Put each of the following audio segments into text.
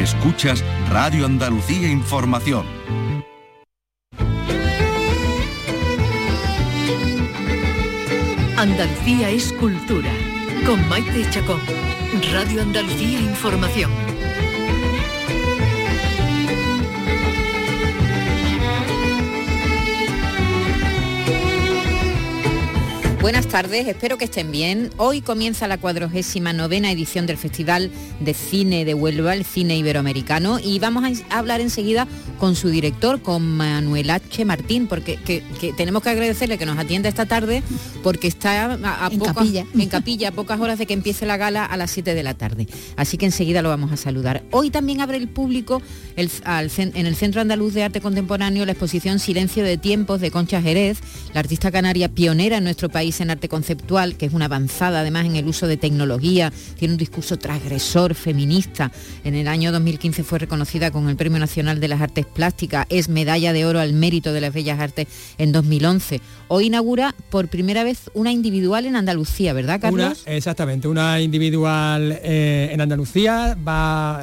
Escuchas Radio Andalucía Información. Andalucía es cultura. Con Maite Chacón. Radio Andalucía Información. Tardes, espero que estén bien. Hoy comienza la cuadragésima novena edición del Festival de Cine de Huelva, el cine iberoamericano, y vamos a hablar enseguida con su director, con Manuel H. Martín, porque tenemos que agradecerle que nos atienda esta tarde, porque está a, en, capilla. en capilla, a pocas horas de que empiece la gala a las 7 de la tarde. Así que enseguida lo vamos a saludar. Hoy también abre el público en el Centro Andaluz de Arte Contemporáneo la exposición Silencio de Tiempos de Concha Jerez, la artista canaria pionera en nuestro país en arte conceptual, que es una avanzada además en el uso de tecnología, tiene un discurso transgresor, feminista. En el año 2015 fue reconocida con el Premio Nacional de las Artes Plásticas, es medalla de oro al mérito de las bellas artes en 2011. Hoy inaugura por primera vez una individual en Andalucía, ¿verdad, Carlos? exactamente, una individual eh, en Andalucía, va,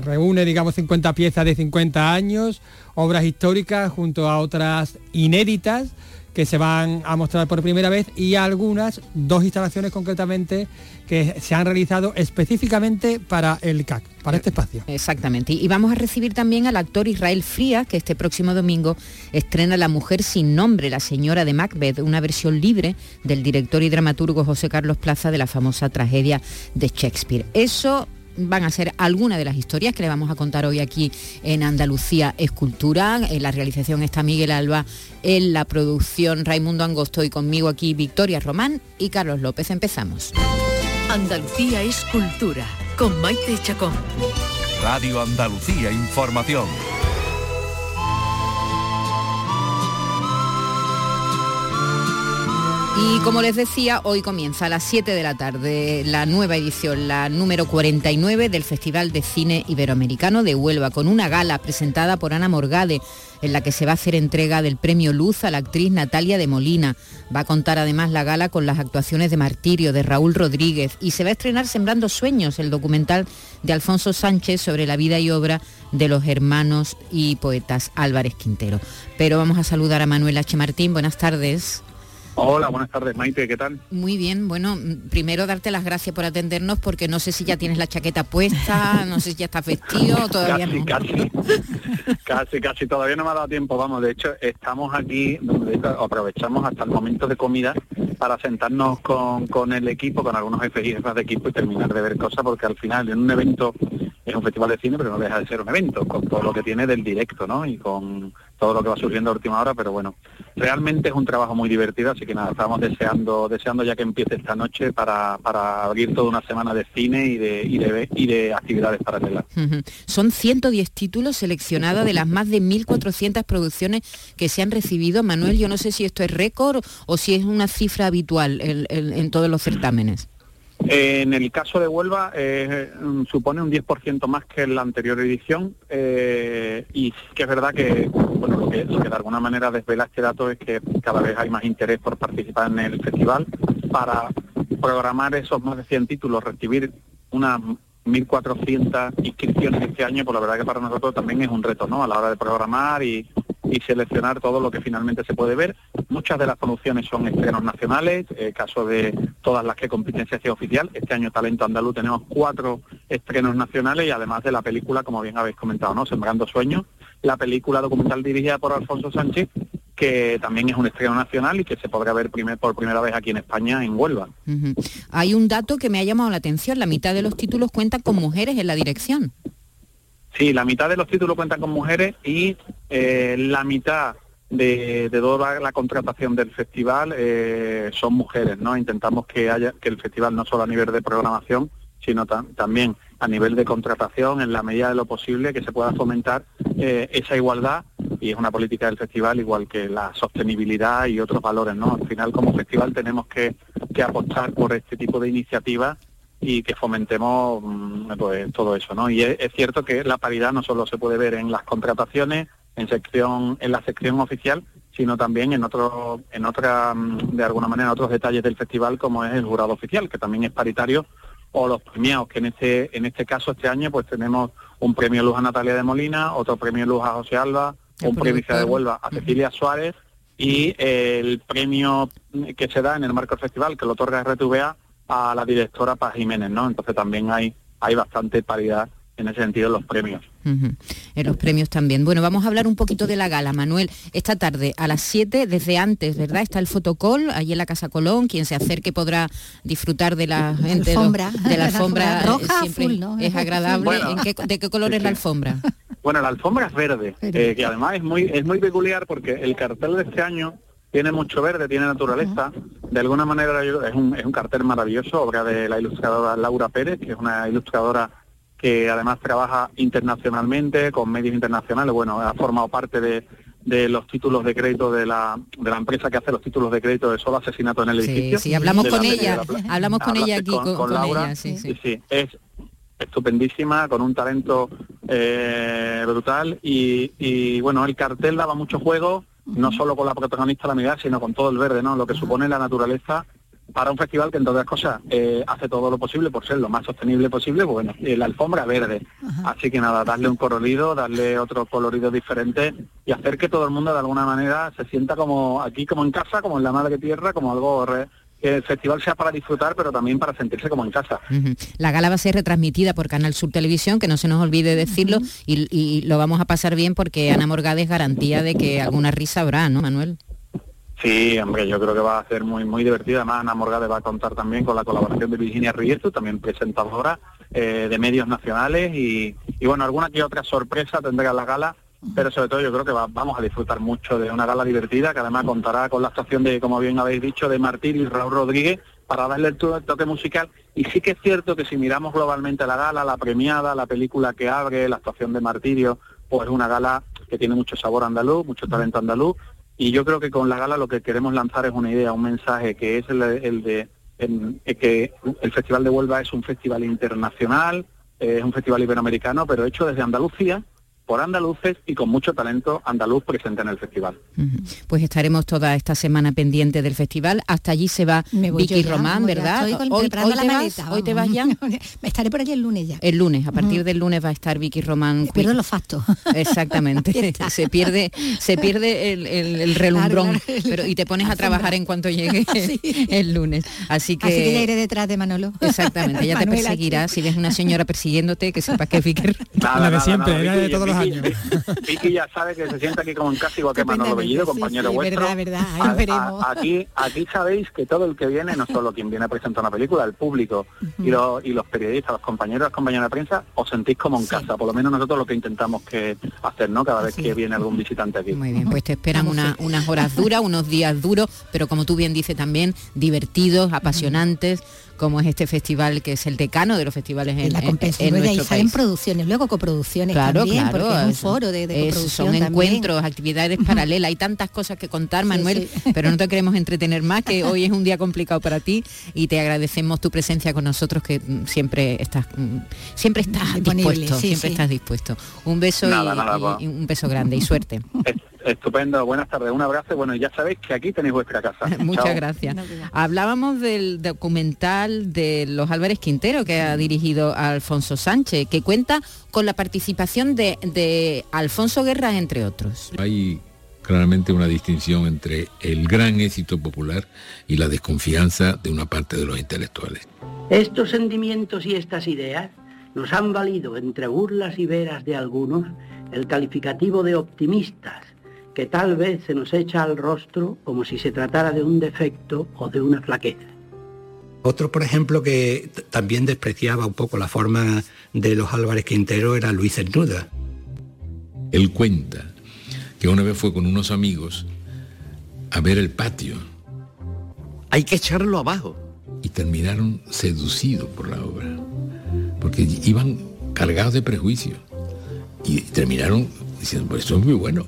reúne, digamos, 50 piezas de 50 años, obras históricas junto a otras inéditas que se van a mostrar por primera vez y algunas, dos instalaciones concretamente, que se han realizado específicamente para el CAC, para este espacio. Exactamente. Y vamos a recibir también al actor Israel Frías, que este próximo domingo estrena La mujer sin nombre, la señora de Macbeth, una versión libre del director y dramaturgo José Carlos Plaza de la famosa tragedia de Shakespeare. Eso van a ser algunas de las historias que le vamos a contar hoy aquí en Andalucía Escultura. En la realización está Miguel Alba, en la producción Raimundo Angosto y conmigo aquí Victoria Román y Carlos López. Empezamos. Andalucía Escultura con Maite Chacón. Radio Andalucía Información. Y como les decía, hoy comienza a las 7 de la tarde la nueva edición, la número 49 del Festival de Cine Iberoamericano de Huelva, con una gala presentada por Ana Morgade, en la que se va a hacer entrega del premio Luz a la actriz Natalia de Molina. Va a contar además la gala con las actuaciones de Martirio, de Raúl Rodríguez, y se va a estrenar Sembrando Sueños, el documental de Alfonso Sánchez sobre la vida y obra de los hermanos y poetas Álvarez Quintero. Pero vamos a saludar a Manuel H. Martín. Buenas tardes. Hola, buenas tardes, Maite, ¿qué tal? Muy bien, bueno, primero darte las gracias por atendernos porque no sé si ya tienes la chaqueta puesta, no sé si ya estás vestido, todavía casi, no. Casi, casi, casi, todavía no me ha dado tiempo, vamos, de hecho estamos aquí, aprovechamos hasta el momento de comida para sentarnos con, con el equipo, con algunos jefes y jefas de equipo y terminar de ver cosas porque al final en un evento es un festival de cine, pero no deja de ser un evento, con todo lo que tiene del directo, ¿no? Y con todo lo que va surgiendo a última hora, pero bueno, realmente es un trabajo muy divertido, así que nada, estamos deseando, deseando ya que empiece esta noche para, para abrir toda una semana de cine y de, y de, actividades paralelas. Son 110 títulos seleccionados de las más de 1.400 producciones que se han recibido. Manuel, yo no sé si esto es récord o si es una cifra habitual en todos los certámenes. En el caso de Huelva eh, supone un 10% más que en la anterior edición eh, y sí que es verdad que, bueno, lo que, de alguna manera desvela este dato es que cada vez hay más interés por participar en el festival para programar esos más de 100 títulos, recibir unas 1.400 inscripciones este año, pues la verdad que para nosotros también es un reto, ¿no? A la hora de programar y, y seleccionar todo lo que finalmente se puede ver. Muchas de las producciones son estrenos nacionales, eh, caso de todas las que competencia sea oficial. Este año Talento Andaluz tenemos cuatro estrenos nacionales y además de la película, como bien habéis comentado, ¿no? Sembrando Sueños, la película documental dirigida por Alfonso Sánchez, que también es un estreno nacional y que se podrá ver primer, por primera vez aquí en España, en Huelva. Hay un dato que me ha llamado la atención, la mitad de los títulos cuentan con mujeres en la dirección. Sí, la mitad de los títulos cuentan con mujeres y eh, la mitad de, toda la, contratación del festival eh, son mujeres, ¿no? Intentamos que haya que el festival no solo a nivel de programación, sino también a nivel de contratación, en la medida de lo posible, que se pueda fomentar eh, esa igualdad y es una política del festival igual que la sostenibilidad y otros valores, ¿no? Al final como festival tenemos que, apostar por este tipo de iniciativas y que fomentemos mm, pues, todo eso, ¿no? Y es, cierto que la paridad no solo se puede ver en las contrataciones, en sección, en la sección oficial, sino también en otro, en otra, mm, de alguna manera, otros detalles del festival, como es el jurado oficial, que también es paritario, o los premiados, que en este, en este caso, este año, pues tenemos un premio Luz a Natalia de Molina, otro premio Luz a José Alba, un premio de Huelva a Cecilia Suárez y el premio que se da en el marco del festival, que lo otorga RTVA a la directora Paz Jiménez, ¿no? Entonces también hay, hay bastante paridad en ese sentido los premios. En los premios también. Bueno, vamos a hablar un poquito de la gala, Manuel. Esta tarde a las 7, desde antes, ¿verdad? Está el fotocall allí en la Casa Colón. Quien se acerque podrá disfrutar de la gente alfombra. de la alfombra. roja, siempre ¿no? Es agradable. ¿En qué- ¿De qué color es la alfombra? Bueno, la alfombra es verde, eh, que además es muy, es muy peculiar porque el cartel de este año tiene mucho verde, tiene naturaleza. De alguna manera yo- es un, es un cartel maravilloso, obra de la ilustradora Laura Pérez, que es una ilustradora que además trabaja internacionalmente, con medios internacionales. Bueno, ha formado parte de, de los títulos de crédito de la, de la empresa que hace los títulos de crédito de solo asesinato en el Sí, edificio. sí, hablamos de la con ella. Hablamos con ella aquí, con, con Laura. ella. Sí, sí. Sí, sí, es estupendísima, con un talento eh, brutal y, y, bueno, el cartel daba mucho juego, no solo con la protagonista la mirada, sino con todo el verde, ¿no? Lo que supone la naturaleza para un festival que, entre otras cosas, eh, hace todo lo posible por ser lo más sostenible posible, pues bueno, eh, la alfombra verde. Así que nada, darle un colorido, darle otro colorido diferente y hacer que todo el mundo de alguna manera se sienta como aquí, como en casa, como en la madre tierra, como algo re- que el festival sea para disfrutar, pero también para sentirse como en casa. La gala va a ser retransmitida por Canal Sur Televisión, que no se nos olvide decirlo, y, y lo vamos a pasar bien porque Ana Morgade es garantía de que alguna risa habrá, ¿no, Manuel? Sí, hombre, yo creo que va a ser muy muy divertido. Además, Ana Morgade va a contar también con la colaboración de Virginia Riesto, también presentadora eh, de medios nacionales y, bueno, alguna que otra sorpresa tendrá la gala, pero sobre todo yo creo que va- vamos a disfrutar mucho de una gala divertida que además contará con la actuación de, como bien habéis dicho, de Martín y Raúl Rodríguez para darle el to- toque musical. Y sí que es cierto que si miramos globalmente la gala, la premiada, la película que abre, la actuación de Martirio, pues es una gala que tiene mucho sabor andaluz, mucho talento andaluz. Y yo creo que con la gala lo que queremos lanzar es una idea, un mensaje que es el, de eh, que el Festival de Huelva es un festival internacional, es un festival iberoamericano, pero hecho desde Andalucía, por andaluces y con mucho talento andaluz presente en el festival. Pues estaremos toda esta semana pendiente del festival. Hasta allí se va Me voy yo Vicky ya, Román. ¿verdad? Estoy hoy hoy la te vas, maleta, hoy te vas ya. Estaré por allí el lunes ya. El lunes, a partir Ujú. del lunes va a estar Vicky Román. Pierdo los factos. Exactamente, se pierde, se pierde el, el- el relumbrón, Claro, claro. pero y te pones a trabajar en cuanto llegue Sí. el lunes. Así que, Así que ya iré detrás de Manolo. exactamente, ya te perseguirá. Si ves una señora persiguiéndote, que sepas que es Vicky. La de siempre, la de todos los años. Vicky ya sabe que se sienta aquí como en casa, igual que Manolo Bellido, sí, compañero sí, vuestro. verdad, verdad, ahí A- nos a- veremos. aquí, aquí sabéis que todo el que viene, no solo quien viene a presentar una película, el público y, los, y los periodistas, los compañeros, las compañeras de prensa, os sentís como en Sí. casa. Por lo menos nosotros lo que intentamos que hacer, ¿no? Cada vez que viene algún visitante aquí. Muy bien, pues te esperan una- sí. unas horas duras, unos días duros, pero como tú bien dices también, divertidos, apasionantes, como es este festival que es el decano de los festivales en, En la en- en nuestro salen país. producciones, luego coproducciones Claro, también, claro. porque es un foro de, de coproducción son también. encuentros, actividades paralelas, hay tantas cosas que contar, Manuel, sí. pero no te queremos entretener más, que hoy es un día complicado para ti y te agradecemos tu presencia con nosotros, que mm, siempre estás mm, siempre estás Disponible, dispuesto, sí, siempre sí. estás dispuesto. Un beso Nada, y- nada, y- va. y un beso grande y suerte. Es- Estupendo, buenas tardes, un abrazo. y Bueno, ya sabéis que aquí tenéis vuestra casa. Muchas Chao. gracias. Hablábamos del documental de los Álvarez Quintero que ha dirigido Alfonso Sánchez, que cuenta con la participación de, de Alfonso Guerra, entre otros. Hay claramente una distinción entre el gran éxito popular y la desconfianza de una parte de los intelectuales. Estos sentimientos y estas ideas nos han valido, entre burlas y veras de algunos, el calificativo de optimistas, que tal vez se nos echa al rostro como si se tratara de un defecto o de una flaqueza. Otro, por ejemplo, que también despreciaba un poco la forma de los Álvarez Quintero era Luis Cernuda. Él cuenta que una vez fue con unos amigos a ver el patio Hay que echarlo abajo. y terminaron seducidos por la obra, porque iban cargados de prejuicios y terminaron diciendo, pues esto es muy bueno.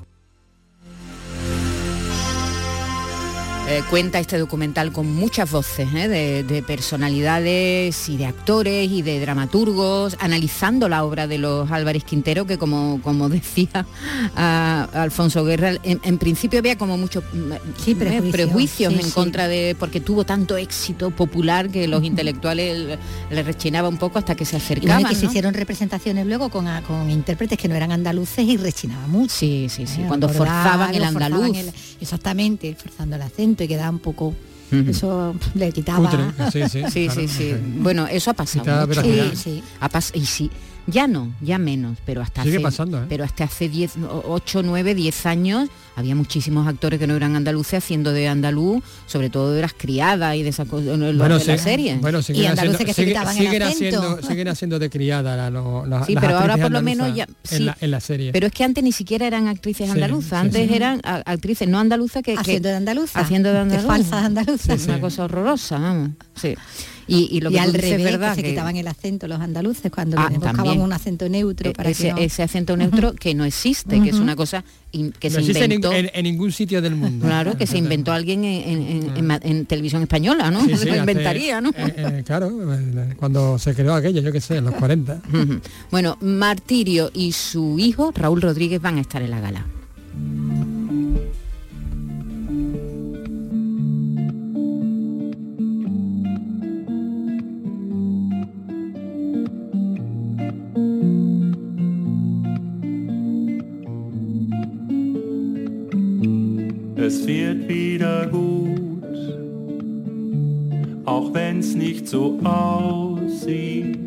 Eh, cuenta este documental con muchas voces ¿eh? de, de personalidades y de actores y de dramaturgos, analizando la obra de los Álvarez Quintero, que como, como decía a- Alfonso Guerra, en, en principio había como muchos mm, eh, prejuicios, prejuicios sí, en sí. contra de, porque tuvo tanto éxito popular que los intelectuales le, rechinaba un poco hasta que se Y acercaban. bueno, que se hicieron representaciones luego con, a- con intérpretes que no eran andaluces y rechinaba mucho. Sí, sí, sí. Eh, Cuando forzaban el forzaban andaluz. el- exactamente, forzando el acento y quedaba un poco... Eso le quitaba... Cutre, sí, sí. Sí, claro, sí, sí. Bueno, eso ha pasado. Mucho. sí. Ha pas- y sí, ya no, ya menos, pero hasta Sigue hace, pasando, ¿eh? pero hasta hace 10, 8, 9, 10 años había muchísimos actores que no eran andaluces haciendo de andaluz, sobre todo de las criadas y de esas cosas de Bueno, la sí, serie. bueno, siguen Y andaluces haciendo, que se sigue- el siguen haciendo, siguen haciendo de criada la, lo- la- Sí, las pero ahora por lo menos andaluzas ya- sí. en, la, en la serie. Pero es que antes ni siquiera eran actrices Sí, andaluzas, sí, antes sí. eran actrices no andaluzas que, que- Haciendo de andaluza. haciendo de De andaluz. falsas andaluzas. Una cosa horrorosa, vamos. Sí. Y, y lo y que al revés, es verdad que se que- quitaban el acento los andaluces cuando Ah, buscaban también. un acento neutro para ese, que no... ese acento neutro que no existe, que es una cosa in- que no se inventó. ningún- en- en ningún sitio del mundo. Claro, que se inventó alguien en, en- en- en ma- en televisión española, ¿no? Sí, sí, se lo hace- inventaría, ¿no? eh, eh, claro, eh, cuando se creó aquello, yo qué sé, en los 40. Ujú. Bueno, Martirio y su hijo, Raúl Rodríguez, van a estar en la gala. Nicht so aussieht.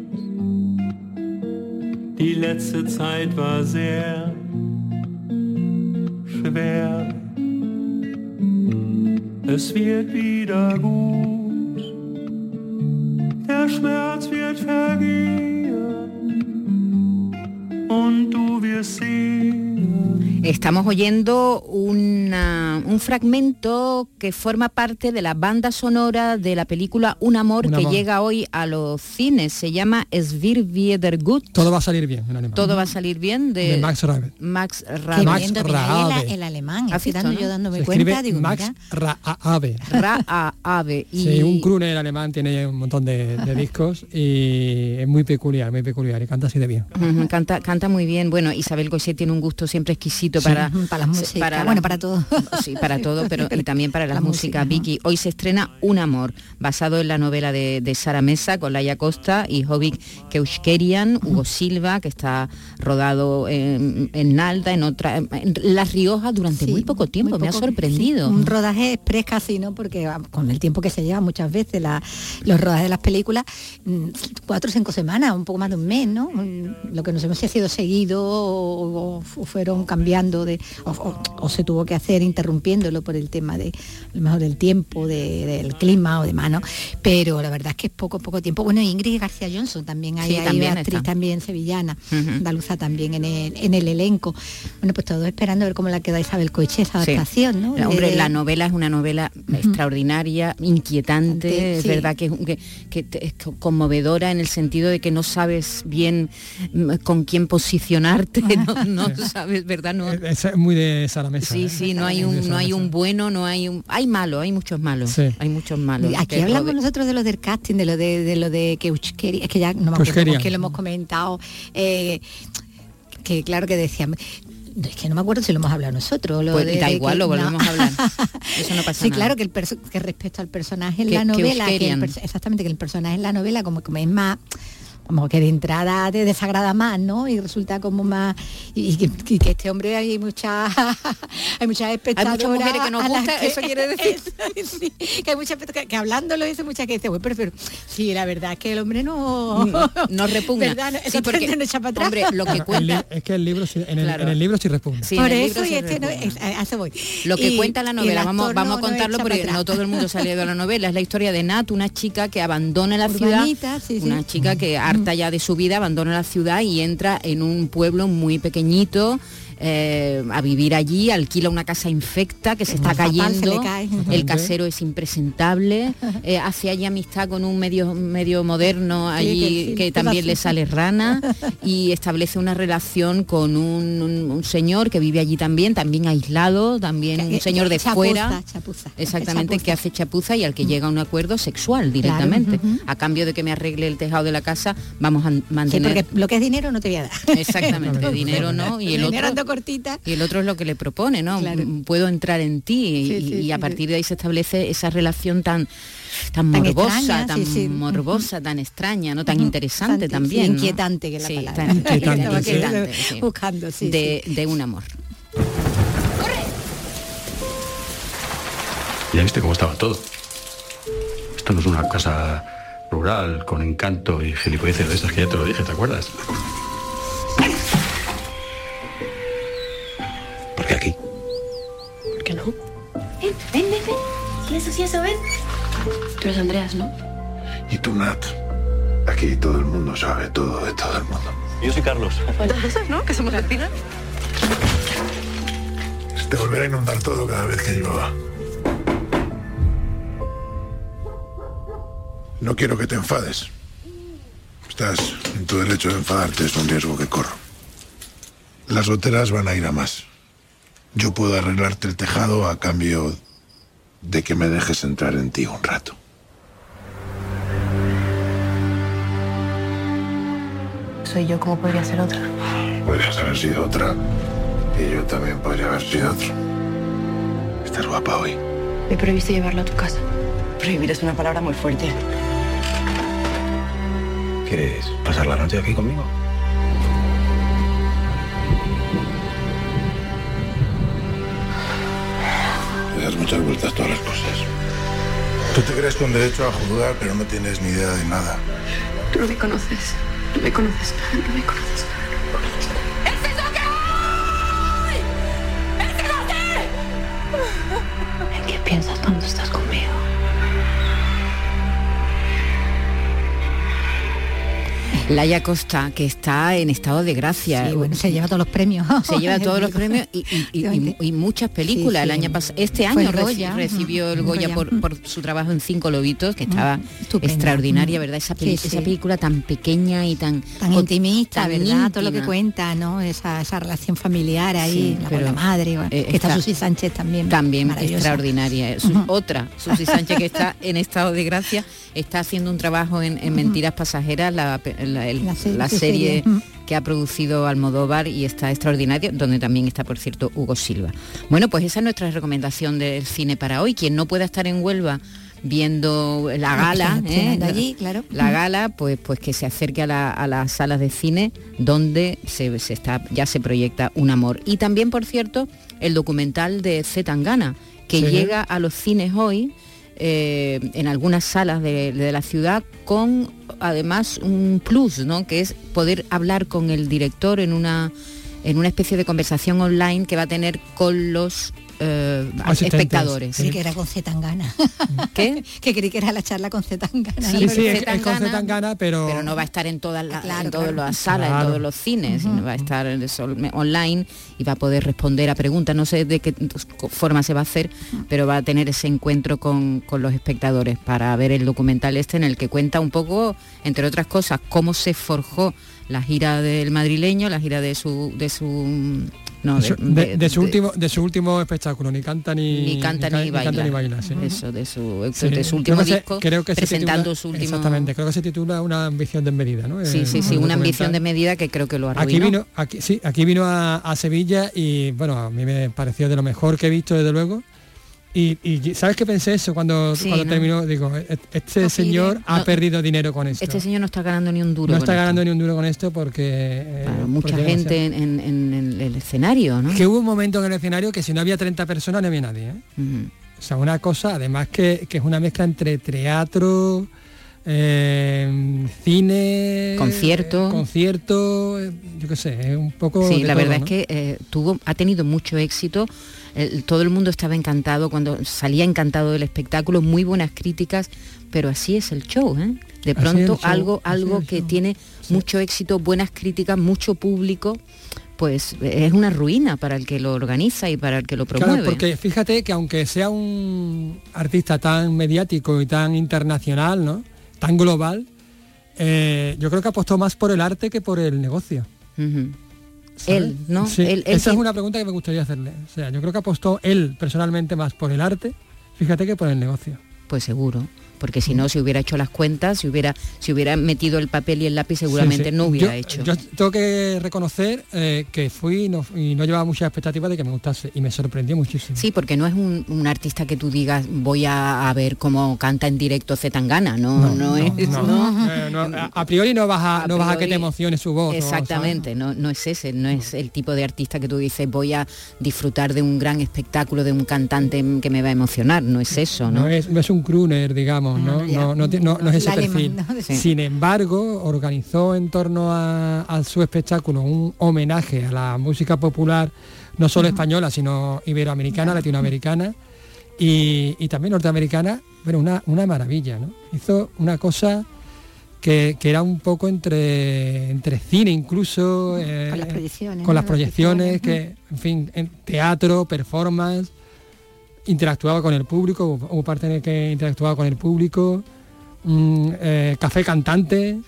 Die letzte Zeit war sehr schwer. Es wird wieder gut, der Schmerz wird vergehen und du wirst sehen. Estamos oyendo una- un fragmento que forma parte de la banda sonora de la película Un amor Un que amor. llega hoy a los cines. Se llama wieder gut. Todo va a salir bien en alemán. Todo va a salir bien de, De Max Rabe. Max Rabe. Max el, alemán. ¿Has Estoy dando no? yo dándome Se cuenta, digo, Max mira, Raabe. Ra a ave. Y Sí, un crooner alemán tiene un montón de, de discos y es muy peculiar, muy peculiar y canta así de bien. Canta, canta muy bien. Bueno, Isabel Coixet tiene un gusto siempre exquisito para, para la música, la- bueno, para todo. Sí, para todo, pero y también para la, La música. música, ¿no? Vicky, hoy se estrena Un amor, basado en la novela de, de Sara Mesa con Laia Costa y Jovic Keuskerian, Hugo Silva, que está rodado en, en Nalda, en otra, en Las Riojas durante Sí, muy poco tiempo. muy Me ha sorprendido. sí, un rodaje express casi, ¿no? Porque vamos, con el tiempo que se lleva muchas veces la- los rodajes de las películas, mm, cuatro o cinco semanas, un poco más de un mes, ¿no? Lo que no sé si ha sido seguido o, o fueron cambiando de. O, o- o se tuvo que hacer por el tema de a lo mejor del tiempo, de- del clima o demás, ¿no? Pero la verdad es que es poco, poco tiempo. Bueno, Ingrid García Johnson también hay Sí, ahí, también actriz está. también sevillana, Ujú. andaluza también en el, en el elenco. Bueno, pues todos esperando a ver cómo la queda Isabel Coche esa Sí. adaptación, ¿no? Eh, Hombre, De- la novela es una novela extraordinaria, inquietante, Ante- es sí. verdad que, es un- que- que es co- conmovedora en el sentido de que no sabes bien mm, con quién posicionarte, no, no sabes, ¿verdad? No, Es es muy de Sara Mesa. sí, ¿eh? sí, no hay un, no hay un bueno, no hay un, hay malo, hay muchos malos, Sí. hay muchos malos. Aquí que hablamos nosotros de lo del casting, de lo de, de lo de Keuskeri, es que ya no me acuerdo qué lo hemos comentado, eh, que claro que decíamos, es que no me acuerdo si lo hemos hablado nosotros. Lo Pues de- da de igual, que- lo no. volvemos a hablar. Eso no pasa Sí, nada. claro que el perso- que respecto al personaje en Que- la novela, que el exactamente que el personaje en la novela como, como es más como que de entrada te desagrada más, ¿no? Y resulta como más y, y que, y que este hombre hay muchas hay muchas espectadoras mujeres que nos gusta, eso quiere decir. sí, que hay muchas que, que hablándolo dice muchas que dice, bueno, pero, pero sí, la verdad es que el hombre no no repugna. ¿Verdad? No, Sí, porque, no echa para atrás. hombre, lo que Claro, el cuenta, li- es que el libro sí- en el, Claro. en el libro sí responde. Sí, por eso y este no, responde. es- a eso voy. Lo que Y- cuenta la novela, vamos, vamos a contarlo porque no todo el mundo salió de la novela. Es la historia de Nat, una chica que abandona la ciudad, Urbanita, sí, sí. una chica que harta ya de su vida abandona la ciudad y entra en un pueblo muy pequeñito eh, a vivir allí, alquila una casa infecta que se está se cayendo, el casero es impresentable, eh, hace allí amistad con un medio medio moderno allí que sí, que todo también le sale rana y establece una relación con un, un- un señor que vive allí también, también aislado, también un Que- señor de chapuza, fuera. chapuza. Exactamente, Chapuza. que hace chapuza y al que llega a un acuerdo sexual directamente. A cambio de que me arregle el tejado de la casa, vamos a Sí, mantener... porque lo que es dinero no te voy a dar. Exactamente, dinero no, y el dinero otro... cortita. Y el otro es lo que le propone, ¿no? Claro. Mm, Puedo entrar en ti y, Sí, sí, y sí, a partir de ahí se establece esa relación tan tan Tan morbosa, extraña, tan sí, sí. morbosa, tan extraña, ¿no? Tan interesante Bastante, también. sí, ¿no? inquietante que es la Sí, palabra. tan Inquietante, Estaba sí. inquietante, sí. Buscando, sí, de, sí. de un amor. Ya viste cómo estaba todo. Esto no es una casa rural con encanto y gilipolleces de estas que ya te lo dije, ¿te acuerdas? Aquí. ¿Por qué no? Ven, ven, ven, ven. ¿Quién es así eso, ven? Tú eres Andreas, ¿no? Y tú, Nat. Aquí todo el mundo sabe todo de todo el mundo. Yo soy Carlos. Entonces, ¿no? Que somos vecinas. Se te volverá a inundar todo cada vez que llueva. No quiero que te enfades. Estás en tu derecho de enfadarte, es un riesgo que corro. Las goteras van a ir a más. Yo puedo arreglarte el tejado a cambio de que me dejes entrar en ti un rato. Soy yo, ¿cómo podría ser otra? Podrías haber sido otra. Y yo también podría haber sido otro. Estás guapa hoy. He previsto llevarlo a tu casa. Prohibir es una palabra muy fuerte. ¿Quieres pasar la noche aquí conmigo? Das muchas vueltas todas las cosas. Tú te crees con derecho a juzgar, pero no tienes ni idea de nada. Tú no me conoces. No me conoces. No me conoces. ¿En Laia Costa, que está en estado de gracia. Sí, bueno, se lleva todos los premios. Se lleva todos los premios y, y- y- y- y muchas películas. Sí, El año pasado, este año Goya. recibió el Mm, Goya Goya. por, por su trabajo en Cinco Lobitos, que estaba estupenda. extraordinaria, Mm. ¿verdad? Esa, peli- película tan pequeña y tan tan intimista, tan ¿verdad? Todo lo que cuenta, ¿no? Esa, esa relación familiar ahí, la, la madre, bueno, eh, que está, está- Susi Sánchez también. También extraordinaria. Su-. Otra, Susi Sánchez, que está en estado de gracia, está haciendo un trabajo en, en Mentiras Pasajeras, la, la- el- La se- la su serie serie. Ujú. que ha producido Almodóvar y está extraordinario, donde también está, por cierto, Hugo Silva. Bueno, pues esa es nuestra recomendación del cine para hoy. Quien no pueda estar en Huelva viendo la Bueno, gala, ¿eh? allí, claro. la Ujú. gala, pues, pues que se acerque a, la- a las salas de cine donde se, se está, ya se proyecta un amor. Y también, por cierto, el documental de Z Tangana, que Sí. llega a los cines hoy eh, en algunas salas de, de la ciudad con además un plus, ¿no? que es poder hablar con el director en una en una especie de conversación online que va a tener con los eh, Asistentes, espectadores. Creí que era con Zetangana. ¿Qué? que creí que era la charla con Zetangana. Sí, Sí, es, con Tangana, Tangana, pero... pero no va a estar en todas las Claro, en todas claro. las salas, Claro. en todos los cines, sino va a estar en eso, online y va a poder responder a preguntas. No sé de qué forma se va a hacer, pero va a tener ese encuentro con, con los espectadores para ver el documental este en el que cuenta un poco, entre otras cosas, cómo se forjó la gira del madrileño, la gira de su de su no, de, su- de- de- de su de- último de su último espectáculo ni canta ni ni canta ni, baila. canta ni baila, sí. Eso, de su, Sí, de su creo último que se- disco, creo que se presentando titula- su último... exactamente creo que se titula una ambición desmedida ¿no? Sí, Eh, sí, sí, una ambición de documental. medida que creo que lo arruinó. aquí vino aquí sí aquí vino a, a Sevilla y bueno a mí me pareció de lo mejor que he visto desde luego y, y sabes qué pensé eso cuando Sí, cuando ¿no? terminó digo "E- este No señor ha perdido dinero con esto Este señor no está ganando ni un duro. no está esto. ganando ni un duro con esto porque eh, mucha porque, gente en, en- en el, escenario, ¿no? que hubo un momento en el escenario que si no había 30 personas no había nadie ¿eh? O sea, una cosa, además que, que es una mezcla entre teatro, eh, cine, Concierto. eh, concierto, eh, yo qué sé, es un poco. Sí, la todo, verdad ¿no? es que eh, tuvo, ha tenido mucho éxito. El- todo el mundo estaba encantado cuando salía encantado del espectáculo, muy buenas críticas, pero así es el show, ¿eh? De pronto show, algo, algo que tiene mucho éxito, buenas críticas, mucho público, pues es una ruina para el que lo organiza y para el que lo promueve. Claro, porque fíjate que aunque sea un artista tan mediático y tan internacional, ¿no? Tan global, eh, yo creo que apostó más por el arte que por el negocio. Él, ¿no? Sí, Él- él esa es una pregunta que me gustaría hacerle. O sea, yo creo que apostó él personalmente más por el arte, fíjate que por el negocio. Pues seguro, porque si no, si hubiera hecho las cuentas, si hubiera, si hubiera metido el papel y el lápiz, seguramente Sí, sí. no hubiera Yo- hecho. Yo tengo que reconocer eh, que fui y no, y no llevaba muchas expectativas de que me gustase y me sorprendió muchísimo. Sí, porque no es un, un artista que tú digas voy a, a ver cómo canta en directo Zetangana, no, no, es. no, ¿no? eh, no, a, priori no vas a, A no vas a que te emocione su voz. Exactamente, no, no es ese, no es el tipo de artista que tú dices voy a disfrutar de un gran espectáculo de un cantante que me va a emocionar, no es eso. ¿no? No es, no es un crooner, digamos, ¿no? No, no, no- no es ese perfil. Sin embargo, organizó en torno a, a su espectáculo un homenaje a la música popular, no solo española, sino iberoamericana, latinoamericana y, y también norteamericana, pero una, una maravilla, ¿no? Hizo una cosa que, que era un poco entre, entre cine incluso, eh, Con las proyecciones, con las proyecciones, que, en fin, en teatro, performance, interactuaba con el público, hubo, parte en el que interactuaba con el público, mm, eh, café cantante,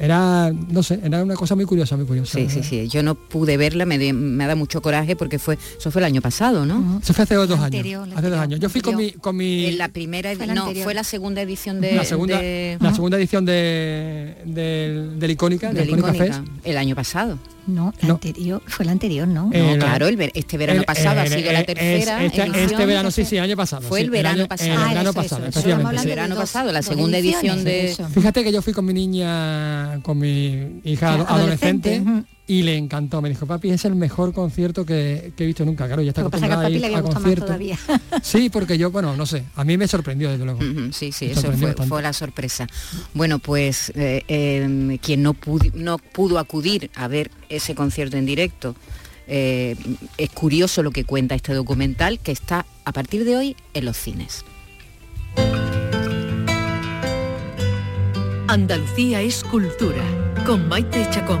era, no sé, era una cosa muy curiosa, muy curiosa. Sí, sí, sí. Yo no pude verla, me, de- me da mucho coraje porque fue, eso fue el año pasado, ¿no? Eso fue hace dos anterior, años. Hace dos años. Yo fui con mi, con mi En la primera, la no, anterior. fue la segunda edición de la segunda, de- la segunda edición de, del, del Icónica, del del Icónica Icónica, Fest. el año pasado. No, la anterior, fue la anterior, ¿no? Eh, No, la- claro, el ver- este verano el- pasado ha el- sido la es- tercera este, edición. este verano, sí, sí, año pasado. Fue sí, el verano año- pasado. El Ah, verano eso, pasado, eso, eso. El sí. verano pasado, la segunda edición de... Fíjate que yo fui con mi niña, con mi hija adolescente, adolescente, y le encantó. Me dijo, papi, es el mejor concierto que, que he visto nunca. Claro, ya está acostumbrada a ir a conciertos. todavía. Sí, porque yo, bueno, no sé, a mí me sorprendió desde luego. Sí, sí, Me eso fue, fue la sorpresa. Bueno, pues eh, eh, quien no, pudi- no pudo acudir a ver ese concierto en directo, eh, es curioso lo que cuenta este documental que está a partir de hoy en los cines. Andalucía es cultura, con Maite Chacón.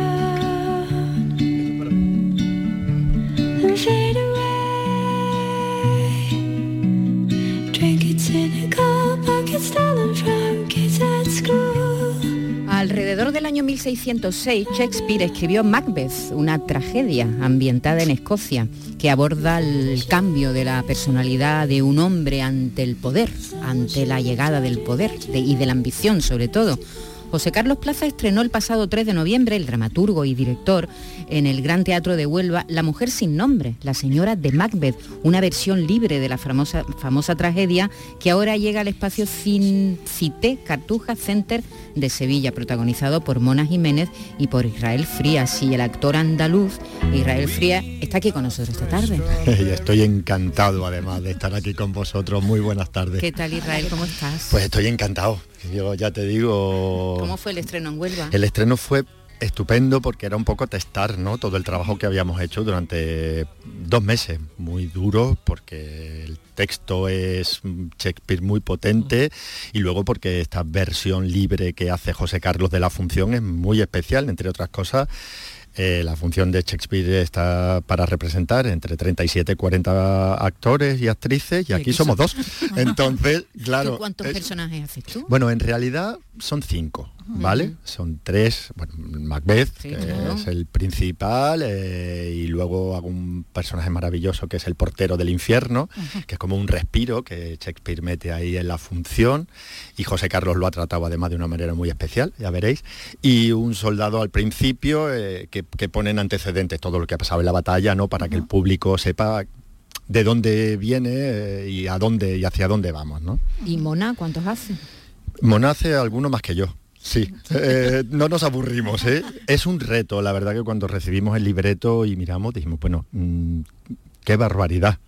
año 1606, Shakespeare escribió Macbeth, una tragedia ambientada en Escocia, que aborda el cambio de la personalidad de un hombre ante el poder, ante la llegada del poder de- y de la ambición sobre todo. José Carlos Plaza estrenó el pasado 3 de noviembre, el dramaturgo y director, en el Gran Teatro de Huelva, La mujer sin nombre, la señora de Macbeth, una versión libre de la famosa, famosa tragedia que ahora llega al espacio Cité Cartuja Center de Sevilla, protagonizado por Mona Jiménez y por Israel Frías. Y el actor andaluz Israel Frías está aquí con nosotros esta tarde. Estoy encantado además de estar aquí con vosotros. Muy buenas tardes. ¿Qué tal Israel? ¿Cómo estás? Pues estoy encantado. Yo ya te digo, ¿Cómo fue el estreno en Huelva? el estreno fue estupendo porque era un poco testar ¿no? todo el trabajo que habíamos hecho durante dos meses, muy duro porque el texto es Shakespeare muy potente y luego porque esta versión libre que hace José Carlos de la función es muy especial, entre otras cosas. Eh, la función de Shakespeare está para representar entre 37 y 40 actores y actrices y aquí somos dos. Entonces, claro, ¿Tú ¿Cuántos es- personajes haces tú? bueno, en realidad son cinco, ¿vale? Son tres, bueno, Macbeth, Sí, que claro. es el principal, eh, y luego hago un personaje maravilloso que es el portero del infierno, que es como un respiro que Shakespeare mete ahí en la función, y José Carlos lo ha tratado además de una manera muy especial, ya veréis, y un soldado al principio eh, que, que ponen antecedentes, todo lo que ha pasado en la batalla, ¿no? Para que el público sepa de dónde viene eh, y a dónde y hacia dónde vamos, ¿no? ¿Y Mona cuántos hace? Mona hace alguno más que yo. Sí, Eh, no nos aburrimos, ¿eh? Es un reto, la verdad que cuando recibimos el libreto y miramos, dijimos, bueno, mm, qué barbaridad.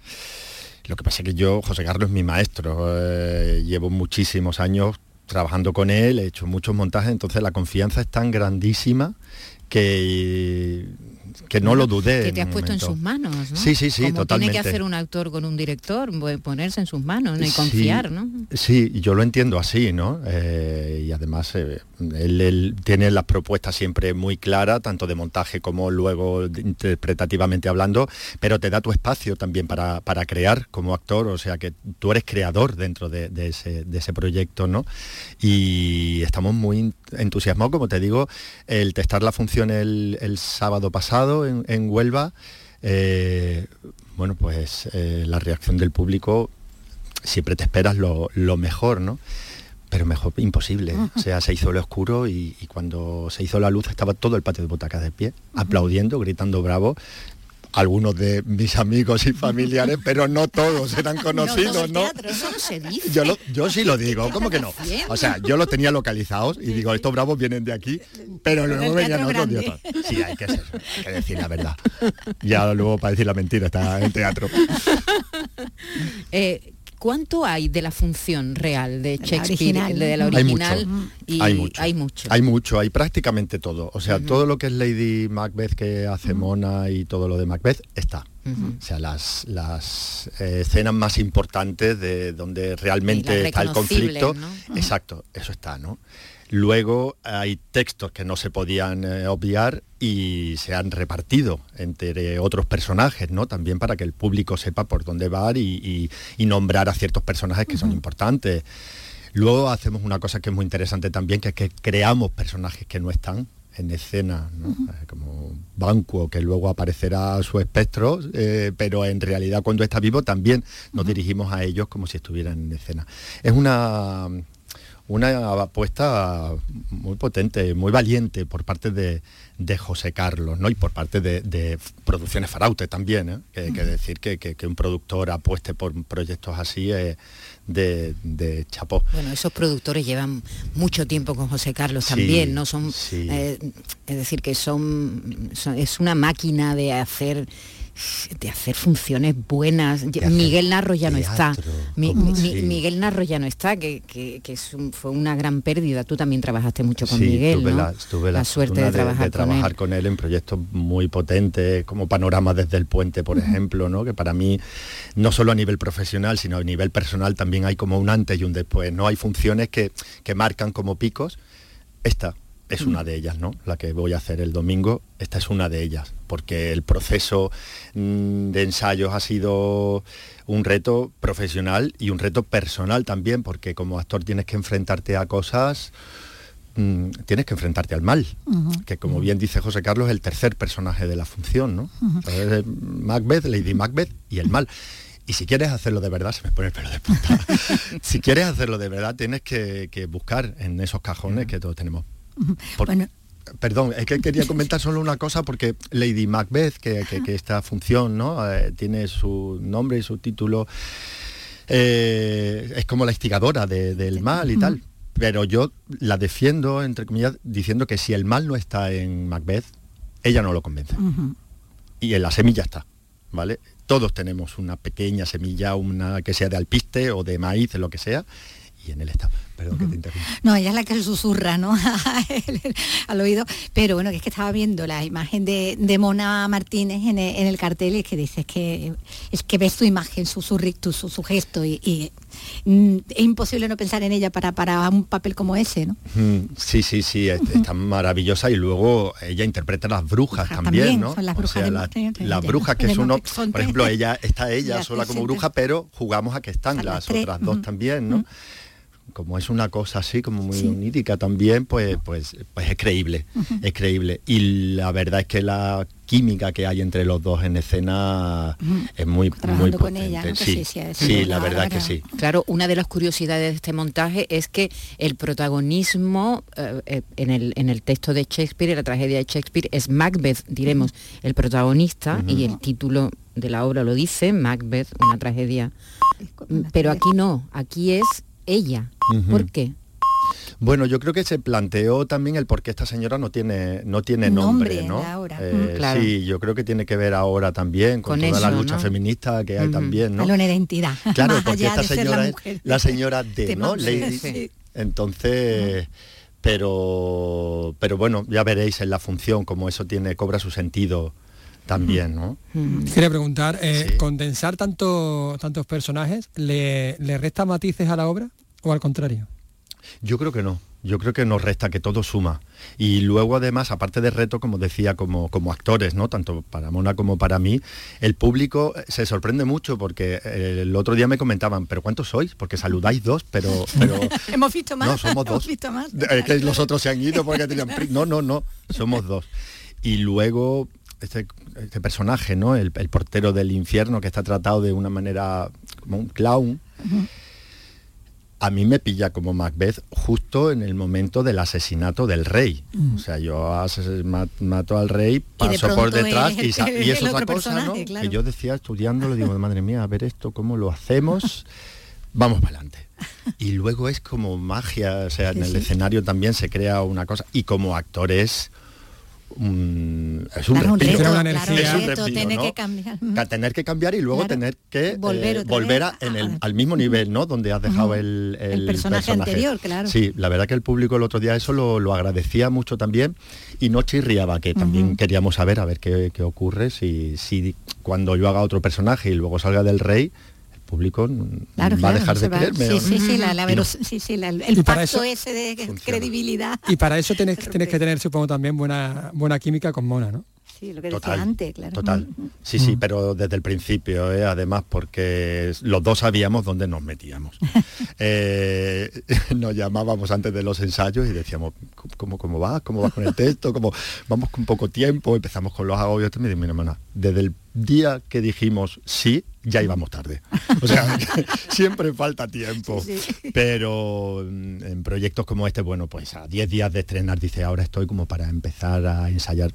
Lo que pasa es que yo, José Carlos es mi maestro, eh, llevo muchísimos años trabajando con él, he hecho muchos montajes, entonces la confianza es tan grandísima que que no lo dudé. Que te has puesto en sus manos, ¿no? Sí, sí, sí, Como totalmente. tiene que hacer un actor con un director, ponerse en sus manos ¿no? y confiar, sí, ¿no? Sí, yo lo entiendo así, ¿no? Eh, y además eh, él, él tiene las propuestas siempre muy claras, tanto de montaje como luego interpretativamente hablando, pero te da tu espacio también para, para crear como actor, o sea que tú eres creador dentro de, de ese, de ese proyecto, ¿no? Y estamos muy entusiasmados, como te digo, el testar la función el, el sábado pasado en, en Huelva, eh, bueno, pues eh, la reacción del público siempre te esperas lo, lo mejor, ¿no? Pero mejor imposible. O sea, se hizo lo oscuro y, y cuando se hizo la luz estaba todo el patio de butacas de pie, aplaudiendo, gritando bravo. Algunos de mis amigos y familiares, pero no todos eran conocidos, ¿no? Eso no se dice. Yo, lo- yo sí lo digo, ¿cómo que no? O sea, yo lo tenía localizados y digo, estos bravos vienen de aquí, pero luego venían otros de otros. Sí, hay que, ser- hay que decir la verdad. Ya luego para decir la mentira está en teatro. Eh, ¿Cuánto hay de la función real de Shakespeare, original, de la original? mucho. Y hay mucho. Hay mucho. Hay mucho, hay prácticamente todo. O sea, todo lo que es Lady Macbeth que hace Mona y todo lo de Macbeth está. O sea, las, las eh, escenas más importantes de donde realmente está el conflicto. ¿no? Exacto, eso está, ¿no? Luego hay textos que no se podían eh, obviar y se han repartido entre otros personajes, ¿no? También para que el público sepa por dónde va y, y- y nombrar a ciertos personajes que son importantes. Luego hacemos una cosa que es muy interesante también, que es que creamos personajes que no están en escena, ¿no? Eh, como Banquo, que luego aparecerá su espectro, eh, pero en realidad cuando está vivo también nos dirigimos a ellos como si estuvieran en escena. Es una, una apuesta muy potente, muy valiente por parte de, de José Carlos, ¿no? Y por parte de, de Producciones Faraute también, ¿eh? que, que decir que, que- que un productor apueste por proyectos así eh, de, de chapó. Bueno, esos productores llevan mucho tiempo con José Carlos Sí, también, ¿no? Son, sí. eh, es decir, que son, son- es una máquina de hacer de hacer funciones buenas. Miguel Narro ya no está. teatro, Mi- como- mi- sí. Miguel Narro ya no está, que, que- que es un- fue una gran pérdida. Tú también trabajaste mucho con Sí, Miguel, tuve, ¿no? la, tuve la suerte de trabajar, trabajar con él. con él en proyectos muy potentes, como Panorama desde el Puente, por ejemplo, ¿no? que para mí, no solo a nivel profesional, sino a nivel personal, también hay como un antes y un después. ¿no? Hay funciones que, que marcan como picos. Esta es una de ellas, ¿no? La que voy a hacer el domingo, esta es una de ellas, porque el proceso mm, de ensayos ha sido un reto profesional y un reto personal también, porque como actor tienes que enfrentarte a cosas mm, tienes que enfrentarte al mal, que como bien dice José Carlos, es el tercer personaje de la función, ¿no? Entonces, eh, Macbeth, Lady Macbeth y el mal. Y si quieres hacerlo de verdad, se me pone el pelo de punta. si quieres hacerlo de verdad, tienes que, que buscar en esos cajones que todos tenemos. Por- Perdón, es que quería comentar solo una cosa porque Lady Macbeth, que, que- que esta función ¿no? Eh, tiene su nombre y su título, eh, es como la instigadora de- del mal y tal. Pero yo la defiendo, entre comillas, diciendo que si el mal no está en Macbeth, ella no lo convence. Y en la semilla está, ¿vale? Todos tenemos una pequeña semilla, una que sea de alpiste o de maíz, lo que sea, y en él está. Perdón que te interrumpa. No, ella es la que susurra, ¿no? Al oído. Pero bueno, que es que estaba viendo la imagen de, de Mona Martínez en el, en el cartel y es que dices que es que ves tu imagen, su, su, su, su gesto y, y, mm, es imposible no pensar en ella para, para un papel como ese, ¿no? Sí, sí, sí, es, es tan maravillosa y luego ella interpreta las brujas Brujas también, también, ¿no? son las O brujas sea, la- las brujas que es uno, por ejemplo, ella está ella sola como bruja, pero jugamos a que están las otras dos también, ¿no? Como es una cosa así, como muy onírica también, pues, pues, pues es creíble, es creíble. Y la verdad es que la química que hay entre los dos en escena es muy, muy Trabajando con potente. ella, ¿no? Que sí, sí, sí, es sí, la verdad que bárbara. sí. Claro, una de las curiosidades de este montaje es que el protagonismo eh, eh, en, el, en el texto de Shakespeare, en la tragedia de Shakespeare, es Macbeth, diremos, el protagonista, y el título de la obra lo dice, Macbeth, una tragedia. Pero aquí no, aquí es ella. Ujú. ¿Por qué? Bueno, yo creo que se planteó también el por qué esta señora no tiene, no tiene nombre, ¿no? ahora. Eh, Mm, claro. Sí, yo creo que tiene que ver ahora también con, Con toda la lucha ¿no? feminista que hay también, ¿no? Una identidad. Claro, más porque esta señora la es la señora de ¿no? Lady- Sí. Entonces, pero, pero bueno, ya veréis en la función cómo eso tiene, cobra su sentido también, ¿no? Quería preguntar, eh, ¿condensar tanto, tantos personajes le, le resta matices a la obra o al contrario? Yo creo que no. Yo creo que nos resta, que todo suma. Y luego además, aparte de reto, como decía, como, como actores, ¿no? Tanto para Mona como para mí, el público se sorprende mucho porque eh, el otro día me comentaban, ¿pero cuántos sois? Porque saludáis dos, pero, pero Hemos visto más. No, somos Hemos dos. visto más. es que los otros se han ido porque tenían No, no, no, somos dos. Y luego este, este personaje, ¿no? El, el portero del infierno que está tratado de una manera como un clown. A mí me pilla como Macbeth justo en el momento del asesinato del rey. Mm. O sea, yo mato al rey, Y de paso por detrás y, el- y es otro cosa, ¿no? claro. Que yo decía estudiando, le digo, madre mía, a ver esto, cómo lo hacemos, vamos para adelante. Y luego es como magia, o sea, en el sí. escenario también se crea una cosa. Y como actor es es un Claro, un respiro. reto, Es un claro, un reto, respiro, tiene ¿no? que cambiar. Ca- tener que cambiar y luego Claro. tener que Volver eh, volver a- en el- al mismo nivel, ¿no? Donde has dejado el, El personaje anterior, claro. Sí, la verdad que el público el otro día eso lo, lo agradecía mucho también y no chirriaba, que también queríamos saber a ver qué, qué ocurre si, si cuando yo haga otro personaje y luego salga del rey, público Claro, va a dejar de creerme. Sí, ¿o sí, no? sí, la, la Y no. veros- sí, sí, la- el pacto eso- ese de credibilidad. Y para eso tienes, tienes que tener, supongo, también buena, buena química con Mona, ¿no? Sí, lo que Total, decía antes, claro. Total. Mm. Sí, sí, pero desde el principio, ¿eh? además, porque los dos sabíamos dónde nos metíamos. Eh, nos llamábamos antes de los ensayos y decíamos, ¿cómo, cómo vas? ¿Cómo vas con el texto? ¿Cómo vamos con poco tiempo? Empezamos con los agobios. Y me dice, mira, hermana, desde el día que dijimos sí, ya íbamos tarde. O sea, siempre falta tiempo. Sí, sí. Pero mm, en proyectos como este, bueno, pues a 10 días de estrenar, dice, ahora estoy como para empezar a ensayar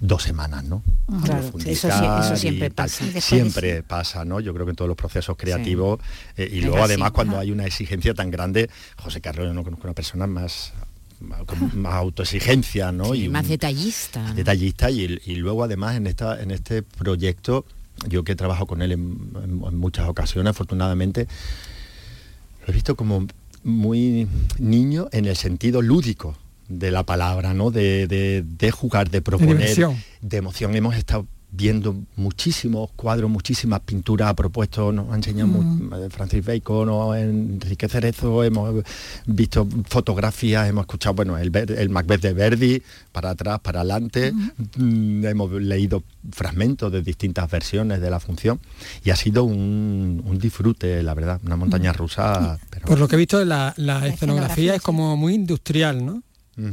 dos semanas, ¿no? Claro, eso siempre pasa. Siempre pasa, ¿no? Yo creo que en todos los procesos creativos eh, y Es luego así. además cuando hay una exigencia tan grande, José Carlos no conozco una persona más más- con más autoexigencia, ¿no? Sí, y más un- detallista. ¿no? detallista y, y luego además en esta en este proyecto yo que trabajo con él en, en- en muchas ocasiones afortunadamente lo he visto como muy niño en el sentido lúdico de la palabra no de, de- de jugar de proponer de emoción. hemos estado viendo muchísimos cuadros, muchísimas pinturas, ha propuesto, nos ha enseñado mu- eh, Francis Bacon o Enrique Cerezo, hemos visto fotografías, hemos escuchado, bueno, el, el Macbeth de Verdi, para atrás, para adelante, Mm, hemos leído fragmentos de distintas versiones de la función y ha sido un, un disfrute, la verdad, una montaña rusa. pero- Por lo que he visto, la, la escenografía escenografía, es como muy industrial, ¿no?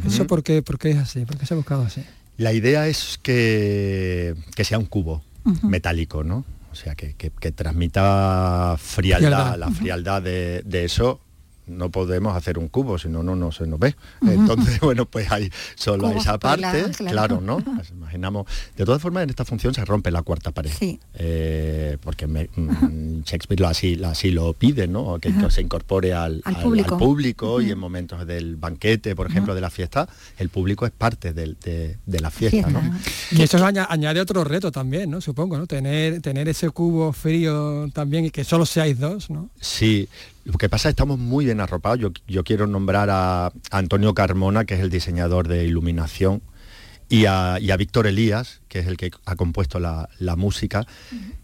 ¿Eso por qué, por qué es así? ¿Por qué se ha buscado así? La idea es que, que sea un cubo metálico, ¿no? O sea, que, que- que transmita frialdad, Frialdad. la frialdad de, de eso. No podemos hacer un cubo, si no, no, no se nos ve. Entonces, bueno, pues hay solo esa parte, claro. claro, ¿no? Nos imaginamos. De todas formas, en esta función se rompe la cuarta pared. Sí. Eh, porque me- mm, Shakespeare lo así, lo- así lo pide, ¿no? Que, se incorpore al, Al al- público. al público y en momentos del banquete, por ejemplo, de la fiesta, el público es parte del- de, de la fiesta, ¿no? Y eso aña- añade otro reto también, ¿no? Supongo, ¿no? Tener, tener ese cubo frío también y que solo seáis dos, ¿no? Sí, lo que pasa es que estamos muy bien arropados. Yo, yo quiero nombrar a, Antonio Carmona, que es el diseñador de iluminación, y a, y a Víctor Elías, que es el que ha compuesto la, la música,